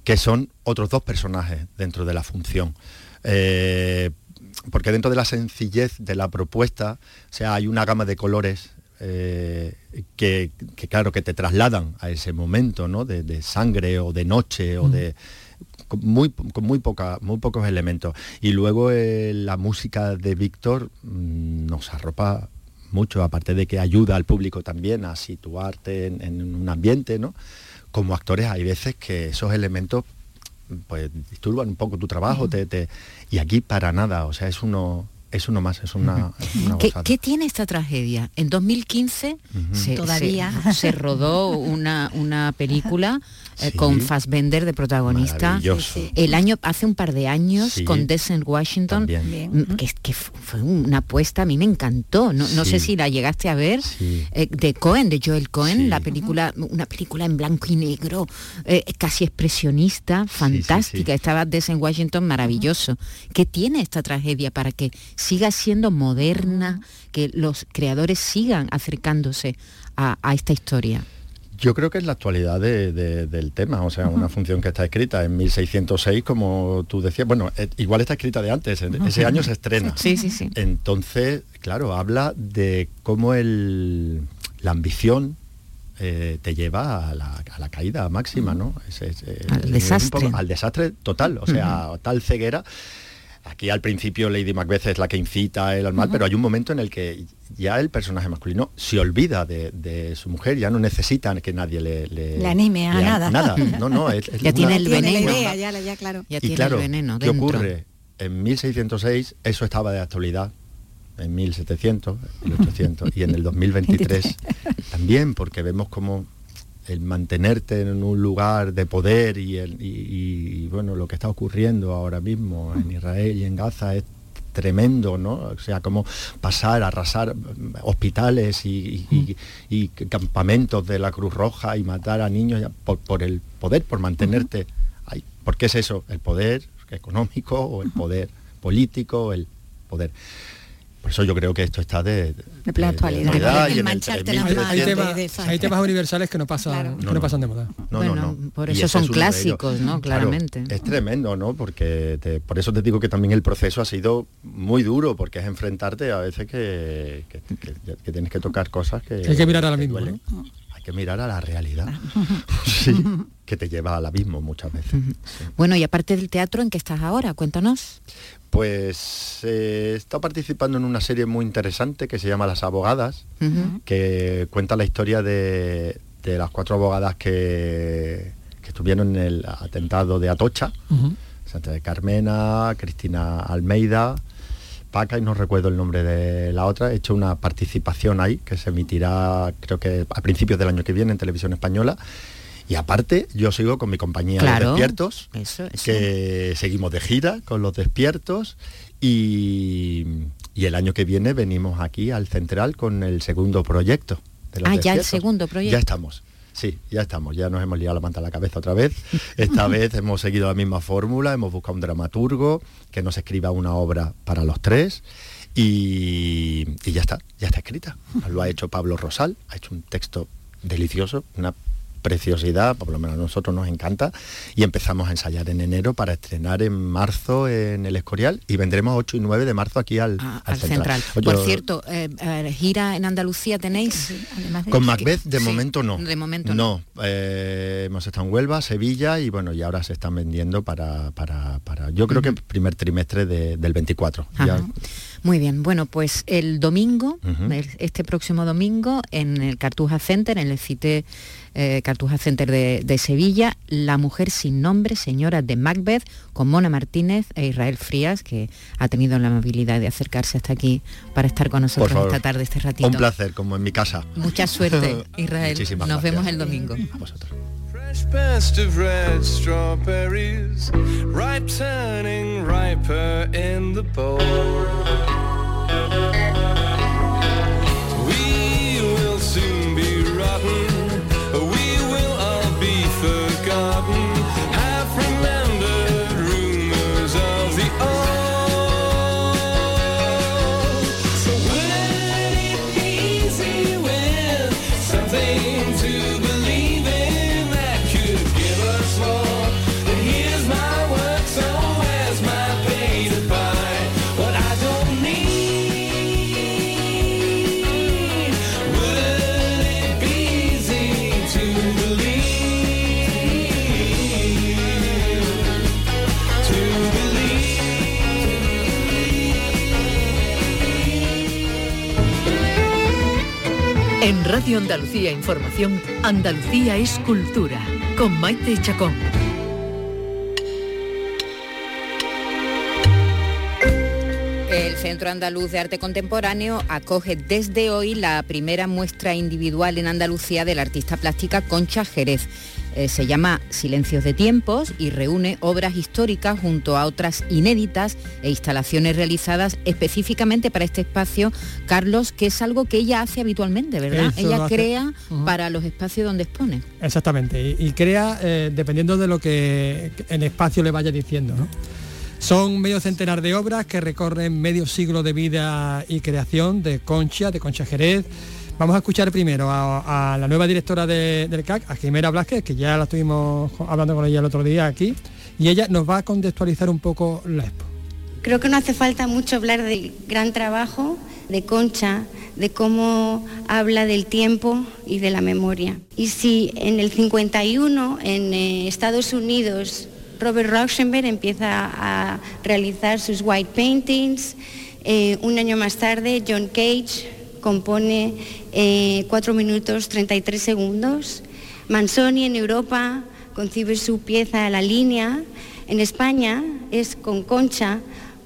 que son otros dos personajes dentro de la función. Eh, porque dentro de la sencillez de la propuesta, o sea, hay una gama de colores eh, que, que, claro, que te trasladan a ese momento, ¿no? De, de sangre o de noche o de con muy, con muy, poca, muy pocos elementos. Y luego eh, la música de Víctor mm, nos arropa mucho, aparte de que ayuda al público también a situarte en, en un ambiente, ¿no? Como actores hay veces que esos elementos pues disturban un poco tu trabajo, te, te- y aquí para nada, o sea, es uno es uno más, es una, es una ¿Qué, tiene esta tragedia? En 2015 se, Todavía. se- se rodó una, una película eh, Sí. con Fassbender de protagonista. Maravilloso. Sí, sí. El año, hace un par de años, Sí. con Denzel Washington, mm, que, que fu- fue una apuesta, a mí me encantó. No, no sé si la llegaste a ver, eh, de Cohen, de Joel Cohen, la película, una película en blanco y negro, eh, casi expresionista, fantástica. Estaba Denzel Washington maravilloso. ¿Qué tiene esta tragedia para que siga siendo moderna, que los creadores sigan acercándose a, a esta historia? Yo creo que es la actualidad de- de- del tema, o sea, una función que está escrita en 1606, como tú decías, bueno, eh, igual está escrita de antes, en- ese año se estrena. Sí, sí, sí. Entonces, claro, habla de cómo el, la ambición eh, te lleva a la, a la caída máxima, ¿no? Es- es, eh, Al desastre. poco- al desastre total, o sea, tal ceguera. Aquí al principio Lady Macbeth es la que incita él al mal, pero hay un momento en el que ya el personaje masculino se olvida de, de su mujer, ya no necesita que nadie le, le, Le anime a le nada. Nada, no, no, es, es Ya tiene una- el Tiene la veneno. idea, ya, la- ya, claro. Ya y tiene claro, el veneno ¿qué dentro. ocurre? En 1606 eso estaba de actualidad, en 1700, 1800 y en el 2023 también, porque vemos como el mantenerte en un lugar de poder y, el- y- y, bueno, lo que está ocurriendo ahora mismo en Israel y en Gaza es tremendo, ¿no? O sea, como pasar, arrasar mm, hospitales y, y- y campamentos de la Cruz Roja y matar a niños por el poder, por mantenerte ahí. ¿Por qué es eso? El poder económico o el poder político, el poder. Por eso yo creo que esto está de, De plena actualidad. y en mancharte Hay 1300. temas, de esa- hay temas universales que no pasan, que No, no, no. pasan de moda. No, Bueno, no, no. por eso son es de clásicos, ¿no? Claro, Claramente. es tremendo, ¿no? Porque te- por eso te digo que también el proceso ha sido muy duro, porque es enfrentarte a veces que, que- que- que tienes que tocar cosas que... Hay que mirar te abismo, duelen. Hay que mirar a la realidad. sí, que te lleva al abismo muchas veces. Bueno, y aparte del teatro, ¿en qué estás ahora? Cuéntanos. Pues eh, he estado participando en una serie muy interesante que se llama Las Abogadas, que cuenta la historia de, de las cuatro abogadas que, que estuvieron en el atentado de Atocha, Santa de Carmena, Cristina Almeida, Paca y no recuerdo el nombre de la otra. He hecho una participación ahí que se emitirá creo que a principios del año que viene en televisión española. Y aparte, yo sigo con mi compañía Claro, Los Despiertos, eso, eso. que seguimos de gira con Los Despiertos y, y el año que viene venimos aquí al Central con el segundo proyecto. de Los Ah, ya el segundo proyecto. Ya estamos. Sí, ya estamos, ya nos hemos liado la manta a la cabeza otra vez. Esta vez hemos seguido la misma fórmula, hemos buscado un dramaturgo que nos escriba una obra para los tres y, y ya está, ya está escrita. Lo ha hecho Pablo Rosal, ha hecho un texto delicioso, una preciosidad, por lo menos a nosotros nos encanta, y empezamos a ensayar en enero para estrenar en marzo en el Escorial y vendremos 8 y 9 de marzo aquí al, al Al central. Oye, Por cierto, eh, eh, gira en Andalucía tenéis. De- Con Macbeth de Sí, momento no. De momento no. no. eh, hemos estado en Huelva, Sevilla y bueno, y ahora se están vendiendo para, para, para yo creo que primer trimestre de- del 24. Ya- Ajá. Muy bien, bueno, pues el domingo, este próximo domingo, en el Cartuja Center, en el CITE eh, Cartuja Center de, de Sevilla, La mujer sin nombre, señora de Macbeth, con Mona Martínez e Israel Frías, que ha tenido la amabilidad de acercarse hasta aquí para estar con nosotros favor. esta tarde, este ratito. Un placer, como en mi casa. Mucha suerte, Israel. Muchísimas Nos gracias. vemos el domingo. Fresh best of red strawberries, ripe turning riper in the bowl. Radio Andalucía Información, Andalucía es cultura, con Maite Chacón. El Centro Andaluz de Arte Contemporáneo acoge desde hoy la primera muestra individual en Andalucía de la artista plástica Concha Jerez. Eh, se llama Silencios de Tiempos y reúne obras históricas junto a otras inéditas e instalaciones realizadas específicamente para este espacio, Carlos, que es algo que ella hace habitualmente, ¿verdad? Eso ella crea para los espacios donde expone. Exactamente, y, y crea eh, dependiendo de lo que el espacio le vaya diciendo. ¿no? Son medio centenar de obras que recorren medio siglo de vida y creación de Concha, de Concha Jerez. Vamos a escuchar primero a, la nueva directora de- del CAC, a Jimena Blasquez, que ya la estuvimos hablando con ella el otro día aquí, y ella nos va a contextualizar un poco la expo. Creo que no hace falta mucho hablar del gran trabajo de Concha, de cómo habla del tiempo y de la memoria. Y si en el 51 en eh, Estados Unidos Robert Rauschenberg empieza a realizar sus white paintings, eh, un año más tarde John Cage compone eh, 4 minutos 33 segundos, Manzoni en Europa concibe su pieza la línea, en España es con Concha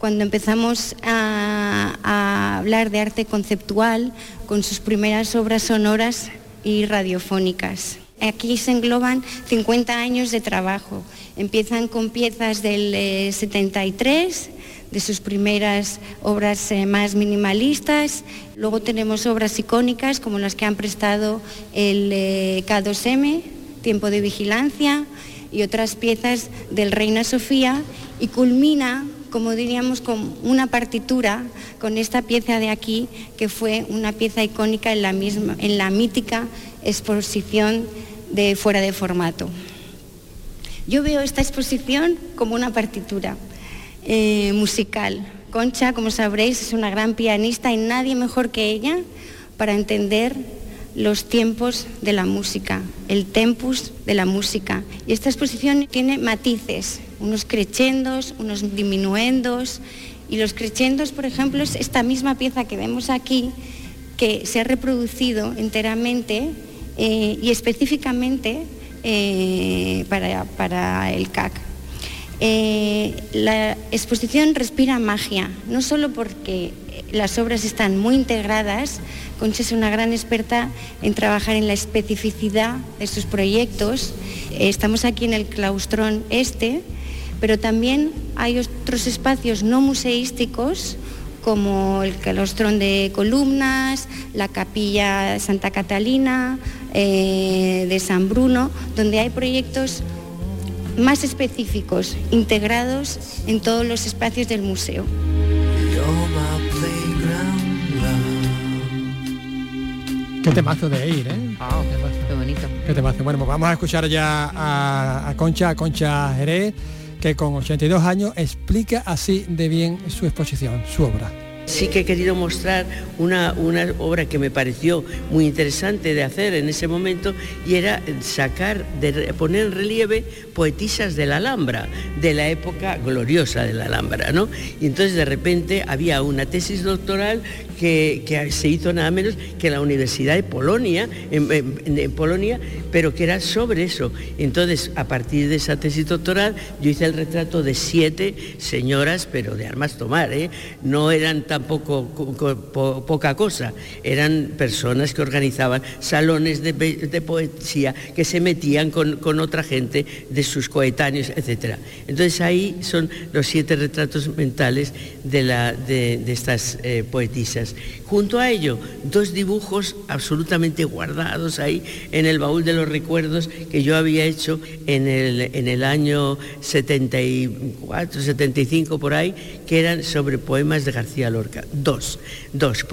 cuando empezamos a, hablar de arte conceptual con sus primeras obras sonoras y radiofónicas. Aquí se engloban 50 años de trabajo. Empiezan con piezas del eh, 73, de sus primeras obras eh, más minimalistas. Luego tenemos obras icónicas como las que han prestado el eh, K2M, Tiempo de Vigilancia, y otras piezas del Reina Sofía y culmina, como diríamos, con una partitura, con esta pieza de aquí, que fue una pieza icónica en la, misma, en la mítica exposición de fuera de formato. Yo veo esta exposición como una partitura eh, musical. Concha, como sabréis, es una gran pianista y nadie mejor que ella para entender los tiempos de la música, el tempus de la música. Y esta exposición tiene matices, unos crescendos, unos diminuendos. Y los crescendos, por ejemplo, es esta misma pieza que vemos aquí, que se ha reproducido enteramente eh, y específicamente eh, para, para el CAC. Eh, la exposición respira magia, no solo porque las obras están muy integradas, Concha es una gran experta en trabajar en la especificidad de sus proyectos. Eh, Estamos aquí en el claustrón este, pero también hay otros espacios no museísticos como el claustrón de columnas, la capilla Santa Catalina eh, de San Bruno, donde hay proyectos más específicos, integrados en todos los espacios del museo. Qué temazo de ir, ¿eh? qué bonito. Qué temazo. Bueno, pues vamos a escuchar ya a, a Concha, a Concha Jerez, que con 82 años explica así de bien su exposición, su obra. Sí que he querido mostrar una, una obra que me pareció muy interesante de hacer en ese momento y era sacar, poner en relieve poetisas de la Alhambra, de la época gloriosa de la Alhambra, ¿no? Y entonces de repente había una tesis doctoral que, que se hizo nada menos que la Universidad de Polonia, en, Polonia, pero que era sobre eso. Entonces, a partir de esa tesis doctoral, yo hice el retrato de siete señoras, pero de armas tomar, ¿eh? No eran poca cosa, eran personas que organizaban salones de, poesía, que se metían con, otra gente de sus coetáneos, etc. Entonces ahí son los siete retratos mentales de, la, de, de estas eh, poetisas. Junto a ello, dos dibujos absolutamente guardados ahí en el baúl de los recuerdos que yo había hecho en el, en el año 74, 75 por ahí, que eran sobre poemas de García Lorca. Dos, dos.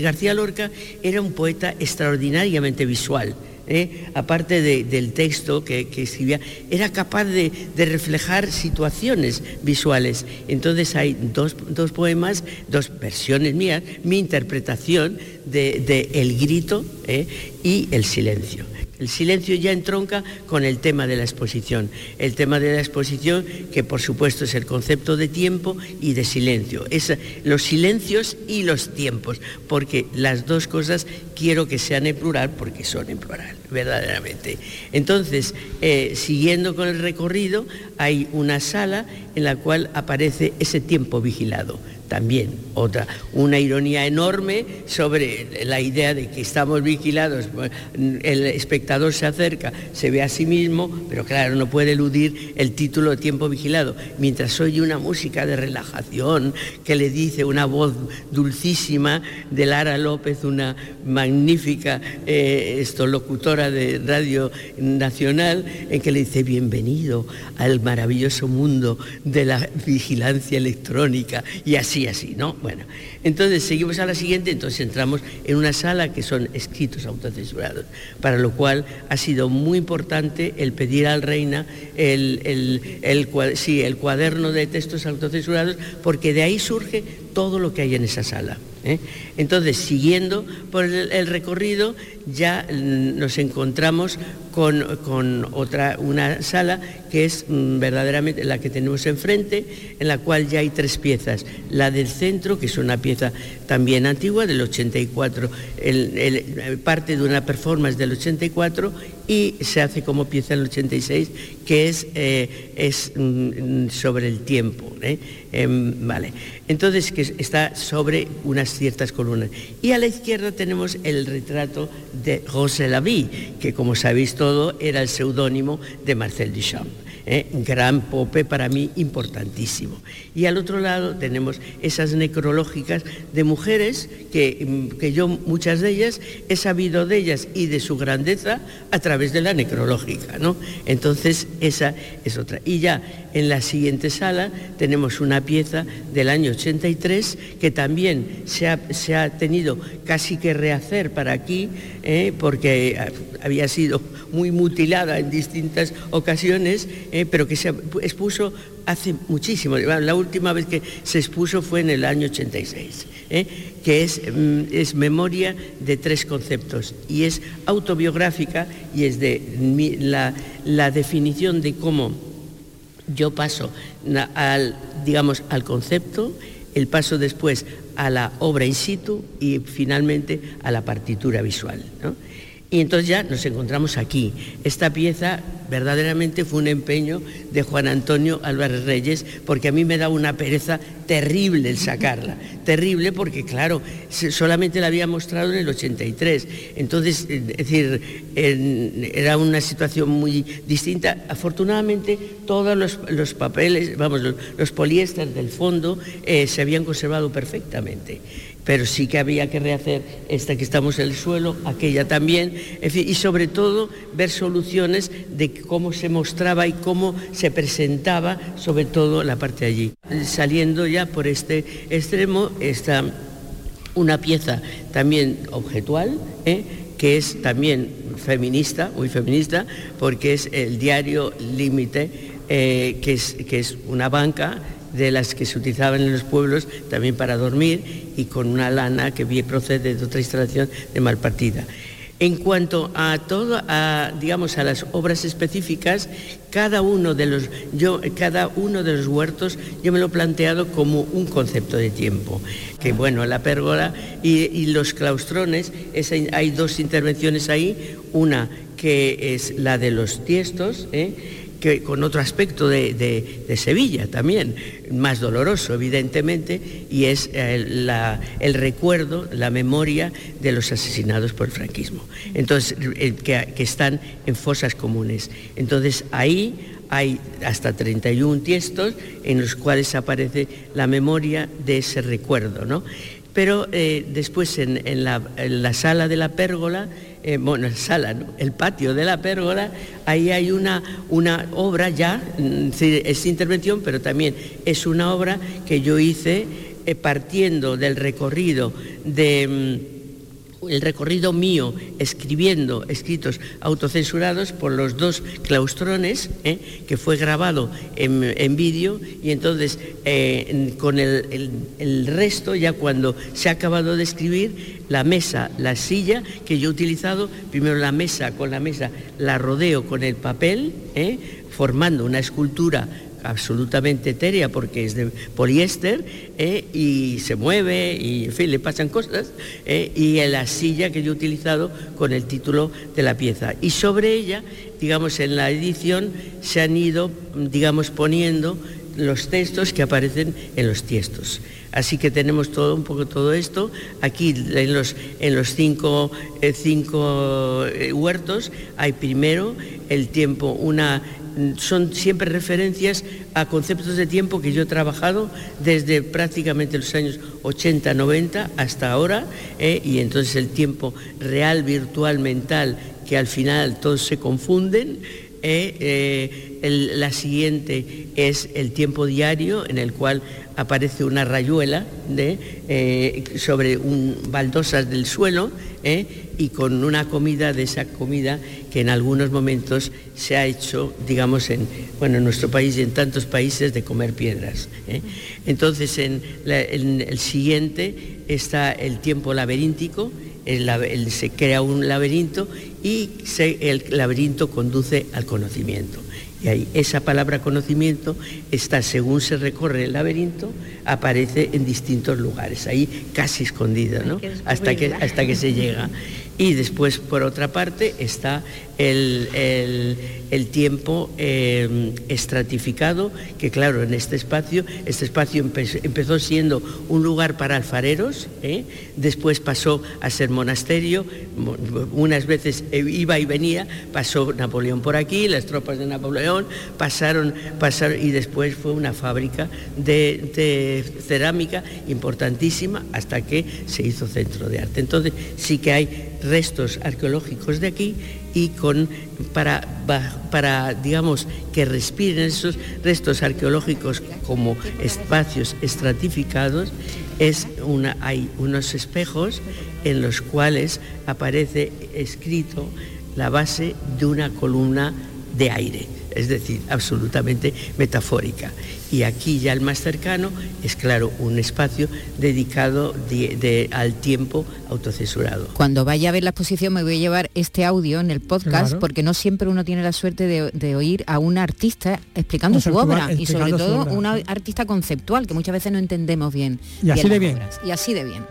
García Lorca era un poeta extraordinariamente visual. ¿eh? aparte de- del texto que, que escribía, era capaz de, de reflejar situaciones visuales. Entonces hay dos, dos poemas, dos versiones mías, mi interpretación de, El grito ¿eh? y El silencio. El silencio ya entronca con el tema de la exposición. El tema de la exposición, que por supuesto es el concepto de tiempo y de silencio. Es los silencios y los tiempos, porque las dos cosas quiero que sean en plural, porque son en plural, verdaderamente. Entonces, eh, siguiendo con el recorrido, hay una sala en la cual aparece ese tiempo vigilado también otra, una ironía enorme sobre la idea de que estamos vigilados, el espectador se acerca, se ve a sí mismo, pero claro, no puede eludir el título de tiempo vigilado, mientras oye una música de relajación que le dice una voz dulcísima de Lara López, una magnífica eh, locutora de Radio Nacional, en que le dice bienvenido al maravilloso mundo de la vigilancia electrónica y así, así, ¿no? Bueno, entonces seguimos a la siguiente, entonces entramos en una sala que son escritos autocensurados, para lo cual ha sido muy importante el pedir al Reina el, el- el sí, el cuaderno de textos autocensurados, porque de ahí surge todo lo que hay en esa sala. ¿eh? Entonces, siguiendo por el recorrido, ya mm, nos encontramos con, con otra, una sala que es mm, verdaderamente la que tenemos enfrente, en la cual ya hay tres piezas. La del centro, que es una pieza también antigua, del 84, el- el- parte de una performance del 84 y se hace como pieza en el 86, que es, eh, es mm, sobre el tiempo. ¿eh? Em, vale. Entonces, que está sobre unas ciertas columnas. Y a la izquierda tenemos el retrato de José Lavie, que como sabéis todo era el seudónimo de Marcel Duchamp. ¿eh? Gran pope para mí importantísimo. Y al otro lado tenemos esas necrológicas de mujeres que, mm, que yo muchas de ellas he sabido de ellas y de su grandeza a través de la necrológica. ¿no? Entonces esa es otra. Y ya en la siguiente sala tenemos una pieza del año 83 que también se ha, tenido casi que rehacer para aquí ¿eh? porque había sido muy mutilada en distintas ocasiones, eh, pero que se expuso hace muchísimo. La última vez que se expuso fue en el año 86, ¿eh? que es, mm, es memoria de tres conceptos y es autobiográfica y es de la definición de cómo yo paso al, digamos, al concepto, el paso después a la obra in situ y finalmente a la partitura visual. ¿no? Y entonces ya nos encontramos aquí. Esta pieza verdaderamente fue un empeño de Juan Antonio Álvarez Reyes, porque a mí me da una pereza terrible el sacarla. Terrible porque, claro, solamente la había mostrado en el 83. Entonces, eh, es decir, en- era una situación muy distinta. Afortunadamente, todos los, los papeles, vamos, los, los poliéster del fondo eh, se habían conservado perfectamente pero sí que había que rehacer esta que estamos en el suelo, aquella también, y sobre todo ver soluciones de cómo se mostraba y cómo se presentaba, sobre todo la parte de allí. Saliendo ya por este extremo está una pieza también objetual, ¿eh? que es también feminista, muy feminista, porque es el diario Límite, eh, que, es, que es una banca de las que se utilizaban en los pueblos también para dormir y con una lana que procede de otra instalación de Malpartida. En cuanto a todo, a, digamos, a las obras específicas, cada uno de los, yo, cada uno de los huertos yo me lo he planteado como un concepto de tiempo. Que bueno, la pérgola y, los claustrones, hay dos intervenciones ahí, una que es la de los tiestos, ¿eh? Que con otro aspecto de, de- Sevilla también, más doloroso evidentemente, y es eh, la- el recuerdo, la memoria de los asesinados por el franquismo. Entonces, eh, que, que están en fosas comunes. Entonces, ahí hay hasta 31 tiestos en los cuales aparece la memoria de ese recuerdo, ¿no? Pero eh, después en, en la, en la sala de la pérgola, eh, bueno, sala, el patio de la pérgola, ahí hay una, una obra ya, mm, es intervención, pero también es una obra que yo hice eh, partiendo del recorrido de... el recorrido mío escribiendo escritos autocensurados por los dos claustrones, ¿eh? que fue grabado en, en vídeo, y entonces eh, con el, el- el resto, ya cuando se ha acabado de escribir, la mesa, la silla que yo he utilizado, primero la mesa, con la mesa la rodeo con el papel, ¿eh? formando una escultura absolutamente etérea porque es de poliéster ¿eh? y se mueve y en fin le pasan cosas ¿eh? y en la silla que yo he utilizado con el título de la pieza y sobre ella digamos en la edición se han ido digamos poniendo los textos que aparecen en los tiestos. Así que tenemos todo un poco todo esto. Aquí en los, en los cinco, eh, cinco huertos hay primero el tiempo, una son siempre referencias a conceptos de tiempo que yo he trabajado desde prácticamente los años 80, 90 hasta ahora, eh, y entonces el tiempo real, virtual, mental, que al final todos se confunden, eh, eh, la siguiente es el tiempo diario en el cual aparece una rayuela eh, sobre un, baldosas del suelo eh, y con una comida de esa comida que en algunos momentos se ha hecho, digamos, en, bueno, en nuestro país y en tantos países de comer piedras. Entonces, en, el siguiente está el tiempo laberíntico, se crea un laberinto y se- el laberinto conduce al conocimiento. Y ahí esa palabra conocimiento está, según se recorre el laberinto, aparece en distintos lugares, ahí casi escondida, ¿no? Hasta que, hasta que se llega. Y después, por otra parte, está el, el- el tiempo eh, estratificado, que claro, en este espacio, este espacio empe- empezó siendo un lugar para alfareros, ¿eh? después pasó a ser monasterio, mo- unas veces eh, iba y venía, pasó Napoleón por aquí, las tropas de Napoleón pasaron, pasaron y después fue una fábrica de, de cerámica importantísima hasta que se hizo centro de arte. Entonces sí que hay restos arqueológicos de aquí y con para, para digamos que respiren esos restos arqueológicos como espacios estratificados es una hay unos espejos en los cuales aparece escrito la base de una columna de aire, es decir, absolutamente metafórica. Y aquí ya el más cercano es, claro, un espacio dedicado de- de- al tiempo autocensurado. Cuando vaya a ver la exposición me voy a llevar este audio en el podcast Claro. porque no siempre uno tiene la suerte de, de oír a un artista explicando su obra y sobre todo una artista conceptual que muchas veces no entendemos bien. Y así de bien. obras. Y así de bien.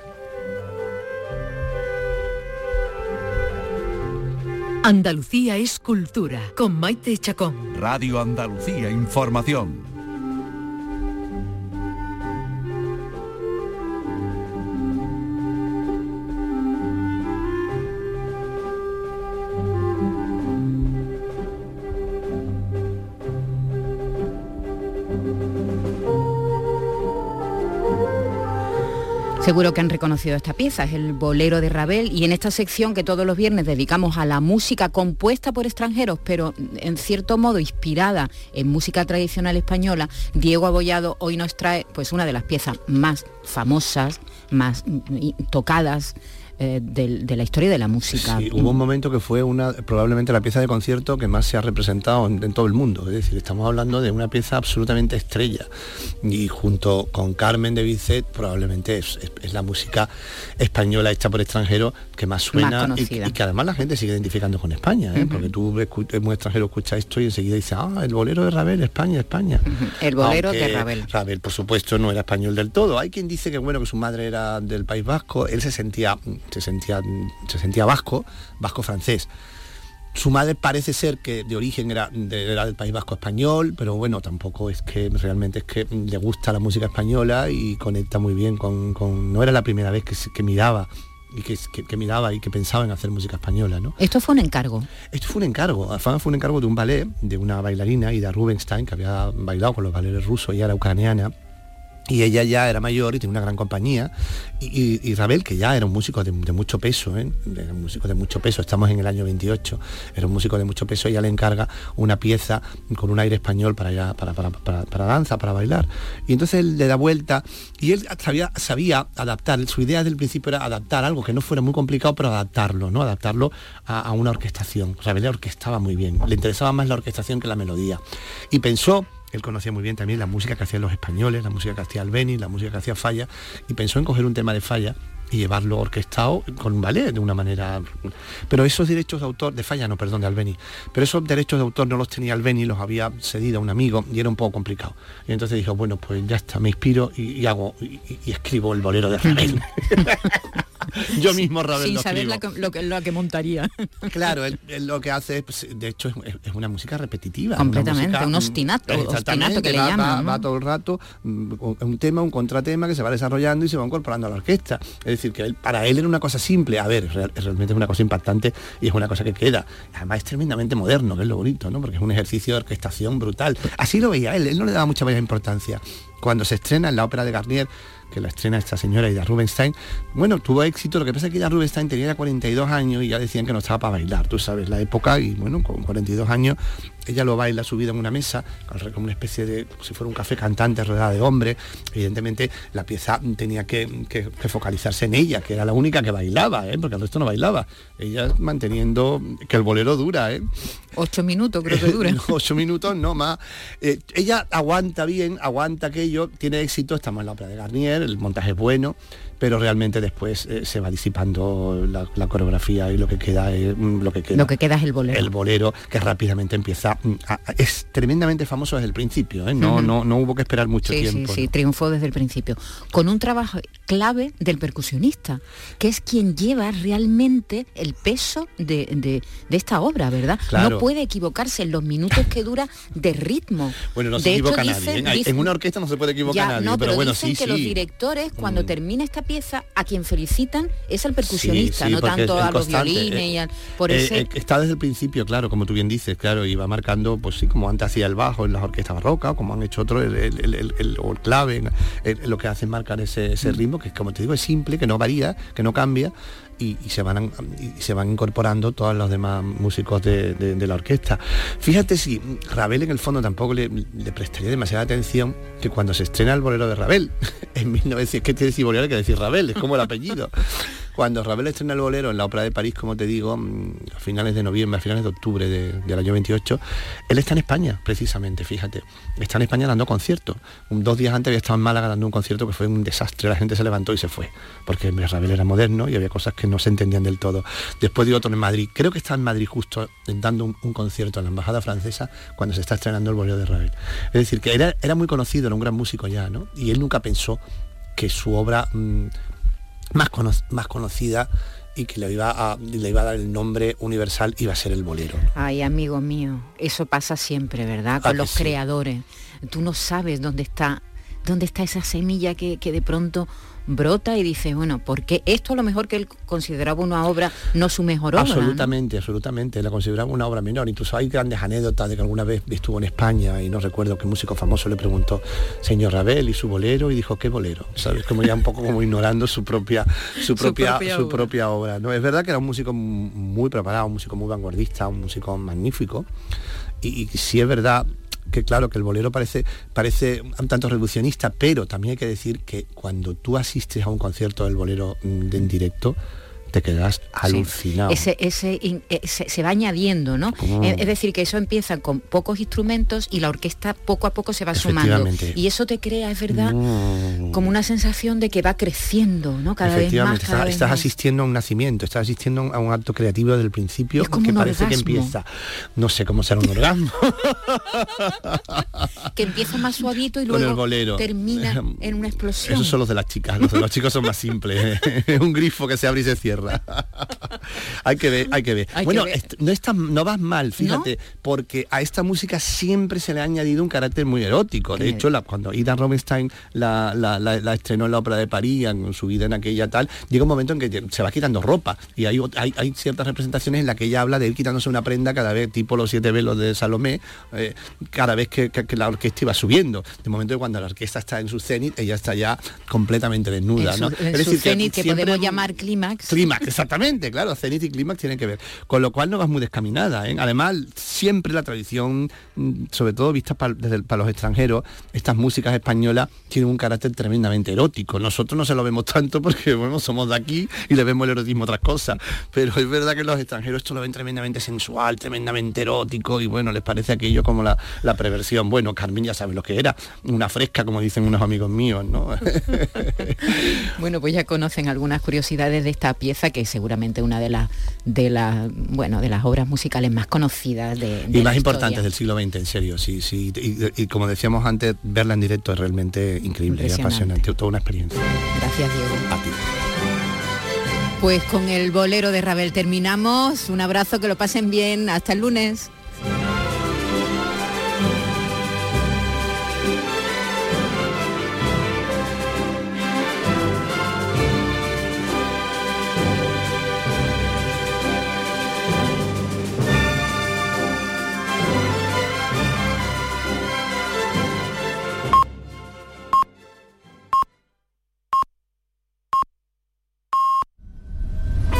Andalucía es cultura con Maite Chacón. Radio Andalucía Información. Seguro que han reconocido esta pieza, es el bolero de Ravel y en esta sección que todos los viernes dedicamos a la música compuesta por extranjeros, pero en cierto modo inspirada en música tradicional española, Diego Abollado hoy nos trae pues una de las piezas más famosas, más mm, tocadas eh, de, la historia de la música. Sí, hubo un momento que fue una probablemente la pieza de concierto que más se ha representado en, en todo el mundo. Es decir, estamos hablando de una pieza absolutamente estrella. Y junto con Carmen de Bizet probablemente es, es- es la música española hecha por extranjeros que más suena y, que además la gente sigue identificando con España. ¿eh? Porque tú escu- un extranjero escucha esto y enseguida dice, ah, el bolero de Ravel, España, España. El bolero de Ravel. Ravel, por supuesto, no era español del todo. Hay quien dice que bueno, que su madre era del País Vasco, él se sentía, se sentía, se sentía vasco, vasco francés. Su madre parece ser que de origen era, de- era del País Vasco español, pero bueno, tampoco es que realmente es que le gusta la música española y conecta muy bien con. con- no era la primera vez que, miraba y que, que- que miraba y que pensaba en hacer música española, ¿no? Esto fue un encargo. Esto fue un encargo, Afán fue un encargo de un ballet, de una bailarina, Ida Rubinstein, que había bailado con los bailares rusos, ella era ucraniana. Y ella ya era mayor y tenía una gran compañía. Y, y- Ravel, que ya era un músico de, mucho peso, ¿eh? un músico de mucho peso, estamos en el año 28, era un músico de mucho peso, ella le encarga una pieza con un aire español para, allá, para, para, para- para danza, para bailar. Y entonces él le da vuelta y él sabía, sabía adaptar, su idea desde el principio era adaptar algo que no fuera muy complicado, pero adaptarlo, ¿no? Adaptarlo a, una orquestación. Ravel orquestaba muy bien, le interesaba más la orquestación que la melodía. Y pensó él conocía muy bien también la música que hacían los españoles, la música que hacía Albeni, la música que hacía Falla, y pensó en coger un tema de Falla y llevarlo orquestado con un ballet de una manera. Pero esos derechos de autor, de Falla no, perdón, de Albeni, pero esos derechos de autor no los tenía Albeni, los había cedido a un amigo y era un poco complicado. Y entonces dijo, bueno, pues ya está, me inspiro y, hago y, y escribo el bolero de Ravel. Yo mismo Ravel Sin lo saber la que- lo, que, lo que montaría. Claro, él, él lo que hace, es, pues, de hecho, es, es una música repetitiva. Completamente, música, un mm, ostinato, que le va, llaman, va- ¿no? va todo el rato mm, un tema, un contratema que se va desarrollando y se va incorporando a la orquesta. Es decir, que él- para él era una cosa simple. A ver, real- realmente es una cosa impactante y es una cosa que queda. Además es tremendamente moderno, que es lo bonito, ¿no? Porque es un ejercicio de orquestación brutal. Así lo veía él, él no le daba mucha mayor importancia. Cuando se estrena en la ópera de Garnier, que la estrena esta señora Ida Rubinstein, bueno, tuvo éxito, lo que pasa es que Ida Rubinstein tenía ya 42 años y ya decían que no estaba para bailar, tú sabes, la época, y bueno, con 42 años ella lo baila subida en una mesa, como una especie de, si fuera un café cantante rodeada de hombres, evidentemente la pieza tenía que, que- que focalizarse en ella, que era la única que bailaba, ¿eh? porque el resto no bailaba, ella manteniendo que el bolero dura, ¿eh? Ocho minutos creo que dura. ocho minutos, no más. Eh, ella aguanta bien, aguanta aquello, tiene éxito, estamos en la ópera de Garnier, el montaje es bueno, pero realmente después eh, se va disipando la, la coreografía y lo que queda es mm, lo que queda. Lo que queda es el bolero. El bolero que rápidamente empieza. mm, a- a- es tremendamente famoso desde el principio, ¿eh? no, no, no hubo que esperar mucho Sí, sí, tiempo. sí, ¿no? triunfó desde el principio. Con un trabajo clave del percusionista, que es quien lleva realmente el peso de, de- de esta obra, ¿verdad? Claro. No puede equivocarse en los minutos que dura de ritmo. Bueno, no se de hecho, equivoca dicen- nadie. ¿eh? Dicen- En una orquesta no se puede equivocar ya, nadie, no, pero, pero, bueno, dicen sí, que sí. los directores cuando Mm. termina esta pieza a quien felicitan es al percusionista, Sí, sí, no tanto a los constante, violines eh, y al, por eh, ese eh, está desde el principio, claro, como tú bien dices, claro, y va marcando, pues sí, como antes hacía el bajo en las orquestas barrocas, como han hecho otros, el, el- el- el- o el clave, lo que hacen marcar ese, Mm. ese ritmo, que como te digo, es simple, que no varía, que no cambia, y, se van se van incorporando todos los demás músicos de, la orquesta. Fíjate si Ravel en el fondo tampoco le, prestaría demasiada atención que cuando se estrena el bolero de Ravel, en 1900, es que te decir bolero hay que decir Ravel, es como el apellido. Cuando Ravel estrena el bolero en la Ópera de París, como te digo, mm, a finales de noviembre, a finales de octubre de- del año 28, él está en España, precisamente, fíjate. Está en España dando conciertos. Dos días antes había estado en Málaga dando un concierto que fue un desastre, la gente se levantó y se fue, porque Ravel era moderno y había cosas que no se entendían del todo. Después dio otro en Madrid, creo que está en Madrid justo dando un, concierto en la Embajada Francesa cuando se está estrenando el bolero de Ravel. Es decir, que era, era muy conocido, era un gran músico ya, ¿no? Y él nunca pensó que su obra mm, más, cono- más conocida y que le iba, a, le iba a dar el nombre universal iba a ser el bolero. Ay, amigo mío, eso pasa siempre, ¿verdad? Con que los sí? creadores. Tú no sabes dónde está, dónde está esa semilla que, que de pronto brota y dices, bueno, porque esto a lo mejor que él consideraba una obra, no su mejor obra. ¿no? Absolutamente, absolutamente. La consideraba una obra menor. Incluso hay grandes anécdotas de que alguna vez estuvo en España y no recuerdo qué músico famoso le preguntó, señor Ravel, ¿y su bolero? Y dijo, ¿qué bolero? ¿Sabes? Como ya un poco como ignorando su propia, su propia, propia su obra. propia obra. No, es verdad que era un músico muy preparado, un músico muy vanguardista, un músico magnífico. Y, y sí es verdad que claro que el bolero parece parece un tanto revolucionista pero también hay que decir que cuando tú asistes a un concierto del bolero mm, en directo te quedas alucinado Ese, ese, in- eh, se, va añadiendo, ¿no? Eh, Es decir, que eso empieza con pocos instrumentos y la orquesta poco a poco se va sumando. Y eso te crea, es verdad, como una sensación de que va creciendo, ¿no? Cada vez más, cada estás, vez estás más. asistiendo a un nacimiento, estás asistiendo a un acto creativo desde el principio Es como que parece que empieza. No sé cómo será un orgasmo. que empieza más suavito y luego termina en una explosión. Esos son los de las chicas, los de los chicos son más simples. Es un grifo que se abre y se cierra. hay que ver, hay que ver. Hay que bueno, ver. no está, no vas mal, fíjate, porque a esta música siempre se le ha añadido un carácter muy erótico. De hecho, la- cuando Ida Rubinstein la, la- la- la estrenó en la ópera de París, en su vida en aquella tal, llega un momento en que se va quitando ropa. Y hay, hay, hay ciertas representaciones en las que ella habla de ir quitándose una prenda cada vez, tipo los siete velos de Salomé, eh, cada vez que, que- que la orquesta iba subiendo. De momento que cuando la orquesta está en su cenit, ella está ya completamente desnuda. en su, ¿no? en Es su decir, cenit que, siempre- podemos llamar clímax. Exactamente, claro, cenit y clímax tienen que ver. Con lo cual no vas muy descaminada. ¿eh? Además, siempre la tradición, mm, sobre todo vista pa- desde para los extranjeros, estas músicas españolas tienen un carácter tremendamente erótico. Nosotros no se lo vemos tanto porque bueno, somos de aquí y le vemos el erotismo a otras cosas. Pero es verdad que los extranjeros esto lo ven tremendamente sensual, tremendamente erótico y bueno, les parece aquello como la, la perversión. Bueno, Carmen ya sabe lo que era, una fresca, como dicen unos amigos míos, ¿no? Bueno, pues ya conocen algunas curiosidades de esta pieza que seguramente una de las de las bueno de las obras musicales más conocidas de, de y la más importantes del siglo XX, en serio, sí, sí. Y, y como decíamos antes, verla en directo es realmente increíble y apasionante, toda una experiencia. Gracias, Diego. A ti. Pues con el bolero de Ravel terminamos. Un abrazo, que lo pasen bien. Hasta el lunes.